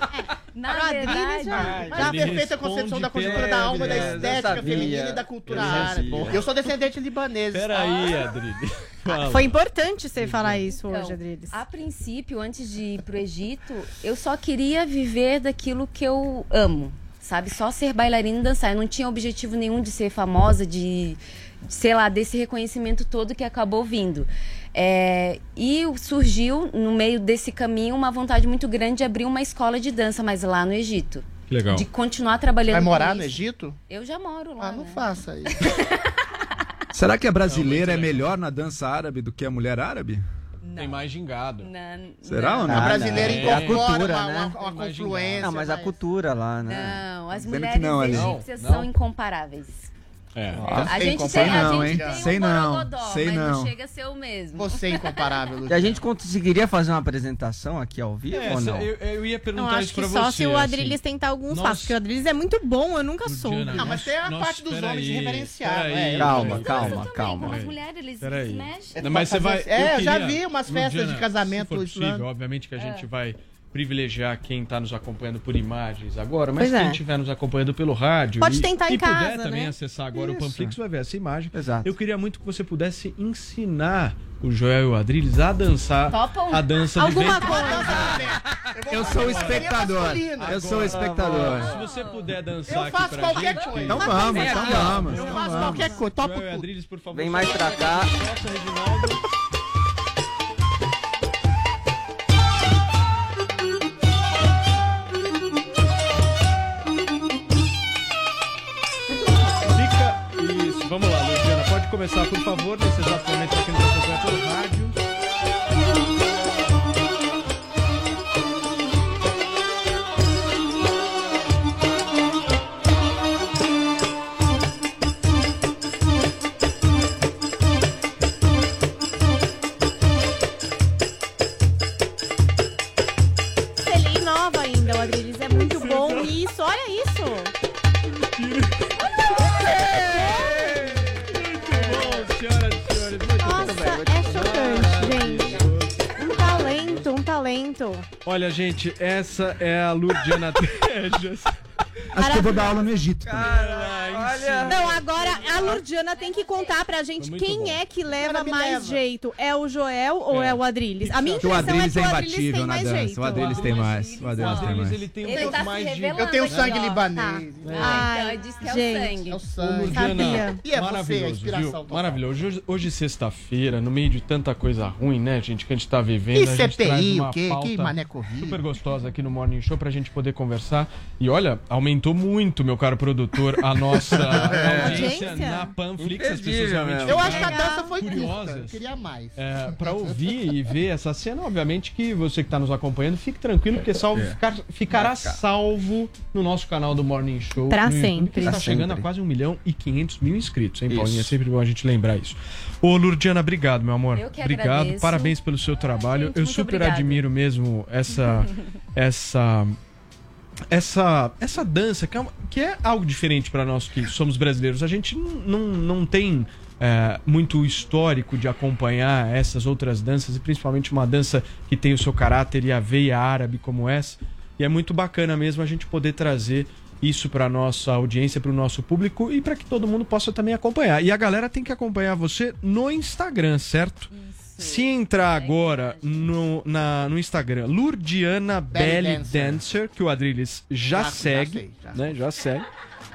Na Adriles verdade, já- Mas a perfeita concepção da conjuntura da alma, da estética feminina e da cultura Eu árabe. Eu sou descendente libanês. Peraí, Adriles. (laughs) Fala. Foi importante você falar isso Então, hoje, Adriles. A princípio, antes de ir pro Egito, eu só queria viver daquilo que eu amo, sabe? Só ser bailarina e dançar. Eu não tinha objetivo nenhum de ser famosa, de, sei lá, desse reconhecimento todo que acabou vindo. É, e surgiu, no meio desse caminho, uma vontade muito grande de abrir uma escola de dança, mas lá no Egito. Que legal. De continuar trabalhando Vai morar no Egito? Eu já moro lá. Ah, não né? faça isso. (laughs) Será que a brasileira é melhor na dança árabe do que a mulher árabe? Tem mais gingado. Não, Será ou não? A brasileira não. incorpora É a cultura, uma, né? uma- uma confluência. Não, mas a cultura lá, né? Não, as mulheres não, egípcias Não, são não. incomparáveis. É. A gente tem, Sei a não, gente hein? tem Sei um não, borogodó, sei mas não. não. chega a ser o mesmo. Você é incomparável, E a gente conseguiria fazer uma apresentação aqui ao vivo É, ou não? eu, eu ia perguntar acho isso que pra só você. se o assim. Adriles tentar alguns Nossa. passos, porque o Adriles é muito bom, eu nunca soube. Ludiana, Não, mas tem a Nossa, parte dos homens reverenciar, peraí, é. Calma, calma, Também, calma. as mulheres, eles se mexem. Não, mas você vai. É, eu já vi umas festas de casamento se for possível, obviamente que a É. gente vai privilegiar quem está nos acompanhando por imagens agora, mas Pois quem é. estiver nos acompanhando pelo rádio Pode e, tentar em e puder casa, também né? acessar agora Isso. o Panflix, vai ver essa imagem. Exato. Eu queria muito que você pudesse ensinar o Joel e o Adriles a dançar Topam? a dança Alguma ventre. coisa. Eu sou o espectador. Eu sou o espectador. Se você puder dançar Eu faço qualquer gente, coisa. Então vamos, então vamos. Eu então faço vamos. qualquer coisa, topo Joel e. Adriles, por favor. Vem mais pra cá. Nossa, Reginaldo. Começar, por favor, momento pra quem nos acompanha pelo rádio. Olha, gente, essa é a Lurdiana (laughs) Tejas. Acho que eu vou dar aula no Egito. Lurdiana tem que contar pra gente Foi muito quem bom. é que leva me mais leva. jeito. É o Joel ou É. é, o Adrilles? A minha Que o impressão é Adriles que é o imbatível tem na mais dança. jeito. O Adriles tem mais. O Adriles tem Adriles, mais. ele tem um Ele pouco tá se mais de... revelando. Eu tenho sangue ó. libanês. Tá. Ai, Então, diz que é o gente. sangue. É o sangue. Sabia. E é você, a maravilhoso, inspiração viu? total. Maravilhoso. Hoje, hoje sexta-feira, no meio de tanta coisa ruim, né, gente, que a gente tá vivendo, E a gente traz CPI, uma o quê? pauta Que mané Covid? super gostosa aqui no Morning Show pra gente poder conversar. E olha, aumentou muito, meu caro produtor, a nossa (laughs) audiência Audiência? Na Panflix. As pessoas Imperdível realmente. Eu acho que a dança foi. Curiosas. Eu queria mais. é, para ouvir e ver essa cena, obviamente que você que está nos acompanhando, fique tranquilo, porque salvo, ficar- ficará salvo no nosso canal do Morning Show. Pra sempre. Pra chegando sempre. a quase 1 milhão e 500 mil inscritos, hein, Isso. Paulinha? É sempre bom a gente lembrar isso. Ô, Lurdiana, obrigado, meu amor. Eu que obrigado, agradeço. parabéns pelo seu trabalho. gente, Eu super obrigada. admiro mesmo essa. (laughs) essa essa essa dança que é, que é algo diferente para nós que somos brasileiros a gente não, não, tem é, muito histórico de acompanhar essas outras danças e principalmente uma dança que tem o seu caráter e a veia árabe como essa e é muito bacana mesmo a gente poder trazer isso para nossa audiência, para o nosso público e para que todo mundo possa também acompanhar. E a galera tem que acompanhar você no Instagram, certo? Se entrar agora no, na, no Instagram, Lurdiana Belly, Belly Dancer. Dancer. que o Adriles já, Já- já segue, sei, já né? Já segue.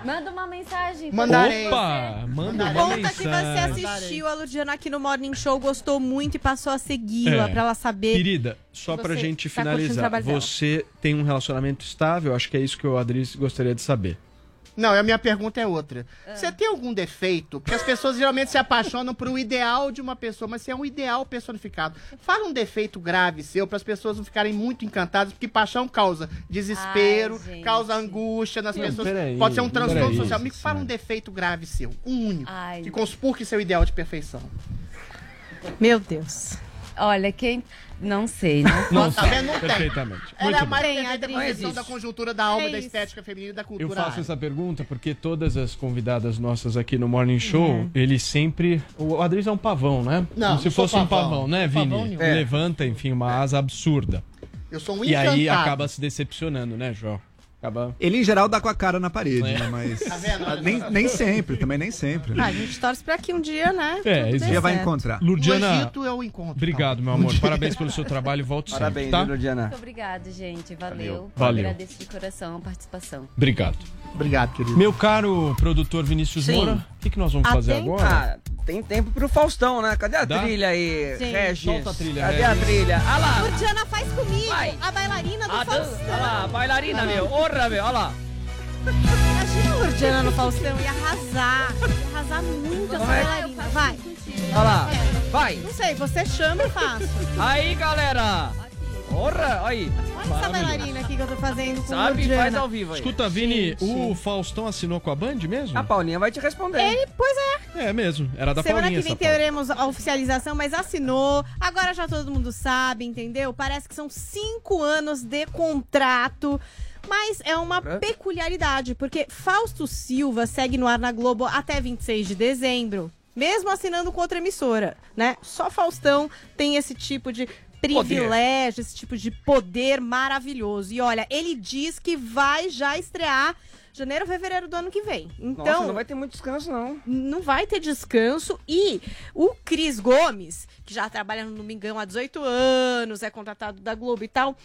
Manda uma mensagem. Mandarei. Opa, manda uma Conta que mensagem. você assistiu a Ludiana aqui no Morning Show, gostou muito e passou a segui-la É. pra ela saber. Querida, só pra você gente tá curtindo o finalizar, trabalho dela. você tem um relacionamento estável? Acho que é isso que o Adriles gostaria de saber. Não, a minha pergunta é outra. Você tem algum defeito? Porque as pessoas geralmente se apaixonam por um ideal de uma pessoa, mas você é um ideal personificado. Fala um defeito grave seu para as pessoas não ficarem muito encantadas, porque paixão causa desespero, Ai, causa angústia nas Não, pessoas. peraí, Pode ser um transtorno peraí, social. Me fala um defeito grave seu, um único, Ai. que conspurque seu ideal de perfeição. Meu Deus. Olha, quem. Não sei, não Não, sei? Não tem. perfeitamente. Ela Muito é a mais Tem, perfeita concepção da conjuntura da alma, É da estética feminina e da Eu cultura. faço árabe. essa pergunta porque todas as convidadas nossas aqui no Morning Show, Uhum. ele sempre. O Adriles é um pavão, né? Não, Como se fosse um pavão. pavão, né, Pavão Vini? nenhum. É. Levanta, enfim, uma asa absurda. Eu sou um E encantado. aí acaba se decepcionando, né, Jó? Acaba. Ele, em geral, dá com a cara na parede, É. né? Mas. Tá vendo? Ah, (laughs) nem, nem sempre, também nem sempre. Ah, a gente torce pra que um dia, né? É, dê dia vai certo. encontrar. No Lurdiana, Egito eu encontro. obrigado, meu amor. Parabéns pelo seu trabalho e volte Parabéns, sempre, tá? viu, Lurdiana? Muito obrigada, gente. Valeu. Valeu. Agradeço de coração a participação. Obrigado. Obrigado, querido. Meu caro produtor Vinícius Sim. Moura, o que, que nós vamos Ah, fazer agora? Ah, tem tempo pro Faustão, né? Cadê a Dá? trilha aí, Gente. Regis? Solta a trilha, Cadê a Regis. trilha? Ah lá! Lurdiana, faz comigo, Vai. a bailarina do A dan- Faustão. Olha lá, a bailarina, meu. Orra, meu. Olha lá. Imagina a Lurdiana no Faustão, ia arrasar. Ia arrasar muito essa é bailarina. Vai. Olha lá. Vai. Não sei, você chama e faço. Aí, galera. Orra, aí. Olha essa bailarina aqui que eu tô fazendo com Sabe? Lurdiana. Faz ao vivo aí. Escuta, Vini, Gente. o Faustão assinou com a Band mesmo? A Paulinha vai te responder. Ele, pois é. É mesmo, era da Semana Paulinha que vem teremos a oficialização, mas assinou. Agora já todo mundo sabe, entendeu? Parece que são cinco anos de contrato. Mas é uma peculiaridade, porque Fausto Silva segue no ar na Globo até 26 de dezembro. Mesmo assinando com outra emissora, né? Só Faustão tem esse tipo de privilégio, esse tipo de poder maravilhoso. E olha, ele diz que vai já estrear janeiro, fevereiro do ano que vem. Então, Nossa, não vai ter muito descanso, não. não vai ter descanso. E o Cris Gomes, que já trabalha no Domingão há 18 anos, é contratado da Globo e tal,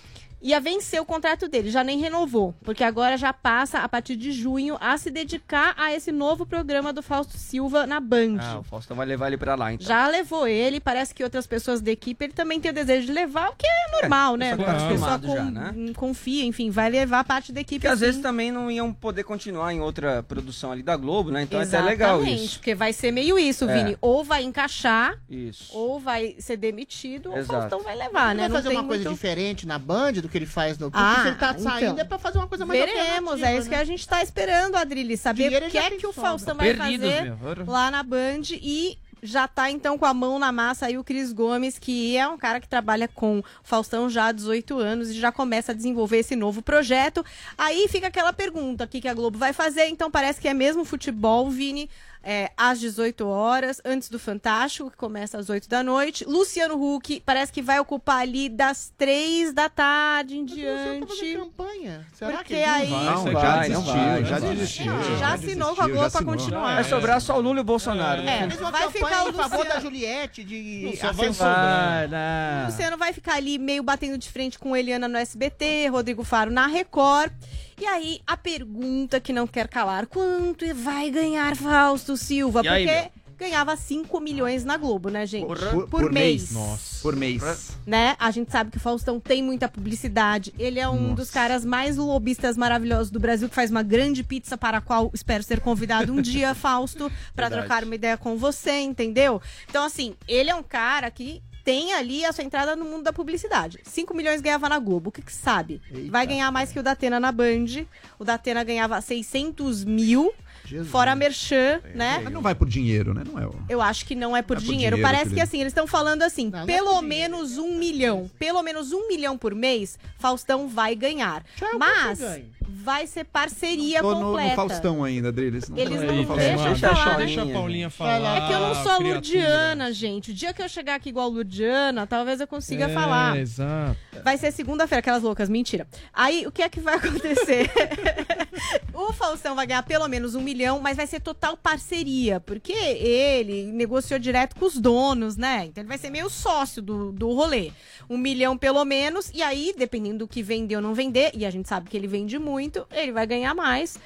ia vencer o contrato dele, já nem renovou, porque agora já passa, a partir de junho, a se dedicar a esse novo programa do Fausto Silva na Band. Ah, o Faustão vai levar ele pra lá, então. Já levou ele, parece que outras pessoas da equipe ele também tem o desejo de levar, o que é normal, né? só que tá A pessoa acostumado já, né? hum, confia, enfim, vai levar parte da equipe. Porque às assim. vezes também não iam poder continuar em outra produção ali da Globo, né? Então é até legal Exatamente, isso. porque vai ser meio isso, É. Vini. Ou vai encaixar, Isso. ou vai ser demitido, ou o Exato. Faustão vai levar, Ele né? vai Não fazer tem uma coisa muito- diferente na Band do que ele faz no. Porque Ah, se ele tá saindo então. é pra fazer uma coisa mais Veremos, é isso que né? a gente tá esperando, Adrilles, saber o que é que o. Faustão vai Perdidos, fazer meu. lá na Band e já tá então com a mão na massa aí o Cris Gomes, que é um cara que trabalha com o Faustão já há 18 anos e já começa a desenvolver esse novo projeto. Aí fica aquela pergunta, o que, que a Globo vai fazer? Então parece que é mesmo futebol, Vini. É, às 18 horas, antes do Fantástico, que começa às 8 da noite. Luciano Huck parece que vai ocupar ali das 3 da tarde em diante. campanha. Será Porque que ele aí. Não já vai, desistiu, não vai, já não vai. desistiu. Já assinou com a Globo pra continuar. Vai sobrar só o Lula e o Bolsonaro. É, uma vai ficar o em favor Luciano- da Juliette de vai O não. Luciano vai ficar ali meio batendo de frente com Eliana no SBT, Rodrigo Faro na Record. E aí, a pergunta que não quer calar: quanto vai ganhar Fausto Silva? E aí, Porque ganhava 5 milhões na Globo, né, gente? Por, mês. Por mês. Né? A gente sabe que o Faustão tem muita publicidade. Ele é um dos caras mais lobistas maravilhosos do Brasil, que faz uma grande pizza para a qual espero ser convidado um dia, (laughs) Fausto, para trocar uma ideia com você, entendeu? Então, assim, ele é um cara que tem ali a sua entrada no mundo da publicidade. 5 milhões ganhava na Globo. O que, que sabe? Vai ganhar mais que o Datena na Band. O Datena ganhava 600 mil. Fora merchan, né? Mas não vai por dinheiro, né? Não é o... Eu acho que não é por Não é por dinheiro. dinheiro, Parece querido. que assim, eles estão falando assim, não é pelo menos um milhão. Pelo menos um milhão por mês, Faustão vai ganhar. Mas vai ser parceria Tô no, no completa. Faustão ainda, Adriles. Não Eles não no Faustão. deixam deixa, falar, deixa a Paulinha falar. É que eu não sou a criatura. Lurdiana, gente. O dia que eu chegar aqui igual a Lurdiana, talvez eu consiga É, falar. exato. Vai ser segunda-feira, aquelas loucas, mentira. Aí, o que é que vai (laughs) acontecer? (laughs) o Faustão vai ganhar pelo menos um milhão, mas vai ser total parceria, porque ele negociou direto com os donos, né? Então ele vai ser meio sócio do, do rolê. Um milhão pelo menos, e aí, dependendo do que vender ou não vender, e a gente sabe que ele vende muito, ele vai ganhar mais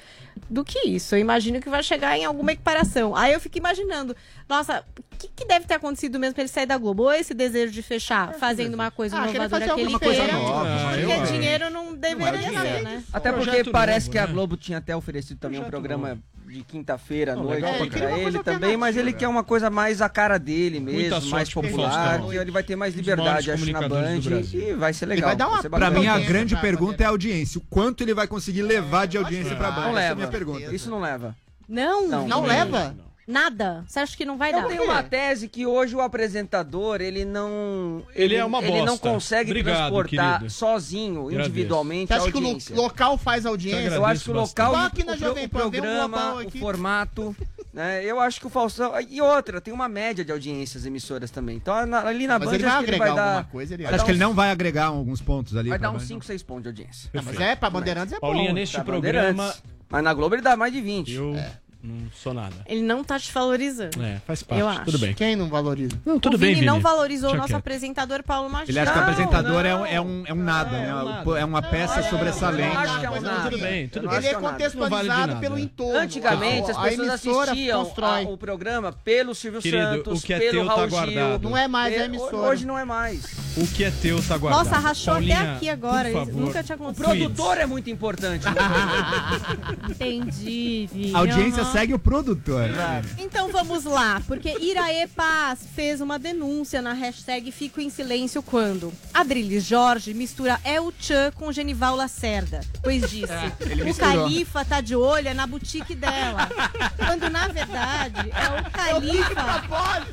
do que isso. Eu imagino que vai chegar em alguma equiparação. Aí eu fico imaginando, nossa, o que, que deve ter acontecido mesmo pra ele sair da Globo? Ou esse desejo de fechar fazendo uma coisa Ah, inovadora que ele alguma coisa queira, nova. Ah, porque eu acho. dinheiro não deveria ser, dinheiro. né? Até porque Projeto parece novo, que a né? Globo tinha até oferecido também um programa de quinta-feira à noite legal pra pra ele também, mas ele quer uma coisa mais a cara dele mesmo, sorte mais popular, que ele vai ter mais liberdade, acho, na Band e vai ser legal. vai dar uma ser Pra mim, a grande pergunta é a audiência. O quanto ele vai conseguir levar de audiência pra Band? Não é leva. Minha pergunta. Isso não leva. Não, Não, Não leva? nada. Você acha que não vai Eu dar? tenho uma tese que hoje o apresentador, ele não... Ele é uma Ele não bosta. consegue Obrigado, transportar querido. sozinho, Agradeço. individualmente, Você a acha que o lo- audiência. local faz audiência? Eu acho que o local, Igual aqui na o, Jovem Pan, o um programa, Global o aqui. formato, né? Eu acho que o Faustão... E outra, tem uma média de audiências emissoras também. Então, na- ali na Mas Band, ele vai acho que ele agregar vai alguma dar... coisa, ele vai Acho dar que ele não vai agregar alguns pontos ali. Vai pra dar uns Band. 5, 6 pontos de audiência. Não, mas é, pra Bandeirantes é Paulinha, bom. neste Tá, programa, Bandeirantes. Mas na Globo ele dá mais de 20. eu não sou nada. Ele não tá te valorizando. É, faz parte. Eu acho. Tudo bem. Quem não valoriza? Não, tudo o bem, Vini, Vini. não valorizou o nosso quieto. apresentador Paulo Machado. Ele acha que o Não, apresentador é, não. um, é, um, é um nada, É, né? um nada. É uma peça sobressalente. Eu acho que é um Mas nada. Tudo bem, tudo bem. acho Ele é é vale contextualizado nada. pelo entorno. Antigamente as A- a pessoas emissora assistiam constrói. a- o programa pelo Silvio Querido, Santos, o que é pelo teu tá Raul Gil. guardado. Não é mais a É, emissora. Hoje não é mais. O que é teu tá guardado. Nossa, rachou Paulinha, até aqui agora. Nunca tinha O acontecido. produtor é muito importante. (laughs) Entendi, Vini. A audiência. Segue o produtor. Então vamos lá, porque Iraê Paz fez uma denúncia na hashtag Fico em Silêncio quando Adriles Jorge mistura El Chan com Genival Lacerda, pois disse, (laughs) o. Califa tá de olho é na boutique dela. Quando na verdade é o (laughs) Califa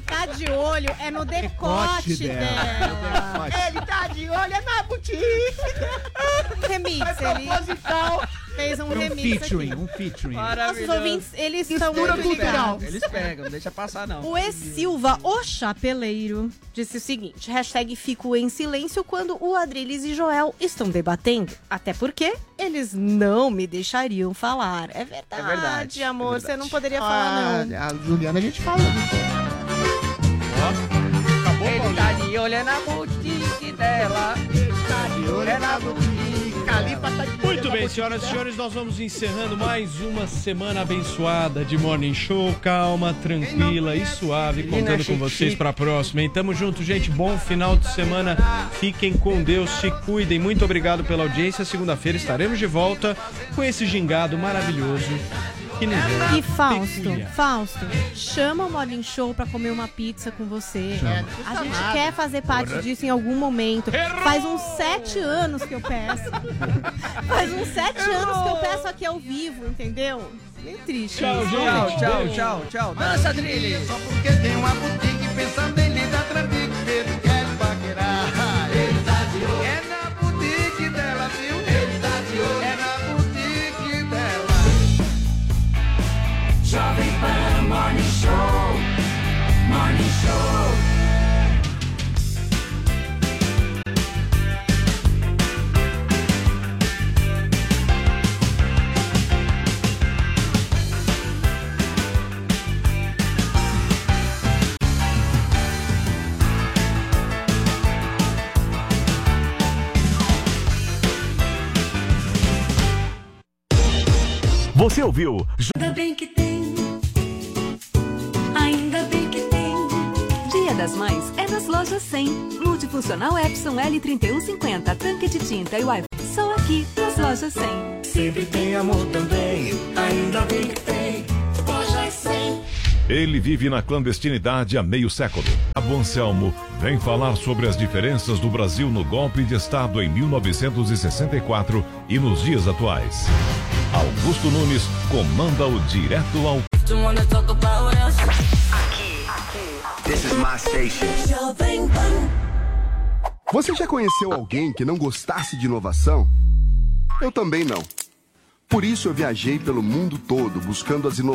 tá de olho é no decote dela. Ele tá de olho é na boutique. Remix, ele proposital. Fez um Um remix featuring, aqui. um featuring. Nossos ouvintes, eles estão muito cultural. Eles pegam, não deixa passar não. O E. Silva, o chapeleiro, disse o seguinte: hashtag fico em silêncio quando o Adriles e Joel estão debatendo. Até porque eles não me deixariam falar. É verdade, É verdade, é amor. verdade. Você não poderia falar, não. Ah, a Juliana a gente fala. Acabou, Ele tá de olho é na boutique dela. Tá de olho é na boutique. Tá Muito bem, senhoras e senhores, nós vamos encerrando mais uma semana abençoada de Morning Show, calma, tranquila e suave, contando com vocês chique. pra próxima. Hein? Tamo junto, gente. Bom final de semana. Fiquem com Deus, se cuidem. Muito obrigado pela audiência. Segunda-feira estaremos de volta com esse gingado maravilhoso. Que ninguém E Fausto. Fausto, chama o Morning Show pra comer uma pizza com você. Chama. A gente quer fazer parte disso em algum momento. Faz uns sete anos que eu peço. (laughs) Faz uns sete anos que eu peço aqui ao vivo, entendeu? Bem triste. Tchau, isso. gente. Tchau, tchau, tchau. Dança, Drilly. Só porque tem uma boutique pensando em lhe dar trambique, ele quer paquerar. Você ouviu? Ainda bem que tem. Das Mães é nas lojas 100. Multifuncional Epson L3150, tanque de tinta e Wi-Fi. Só aqui nas lojas 100. Sempre tem amor também, ainda bem que tem. Lojas 100. Ele vive na clandestinidade há meio século. Cabo Anselmo vem falar sobre as diferenças do Brasil no golpe de Estado em 1964 e nos dias atuais. Augusto Nunes comanda o direto ao This is my station. Você já conheceu alguém que não gostasse de inovação? Eu também não. Por isso eu viajei pelo mundo todo buscando as inovações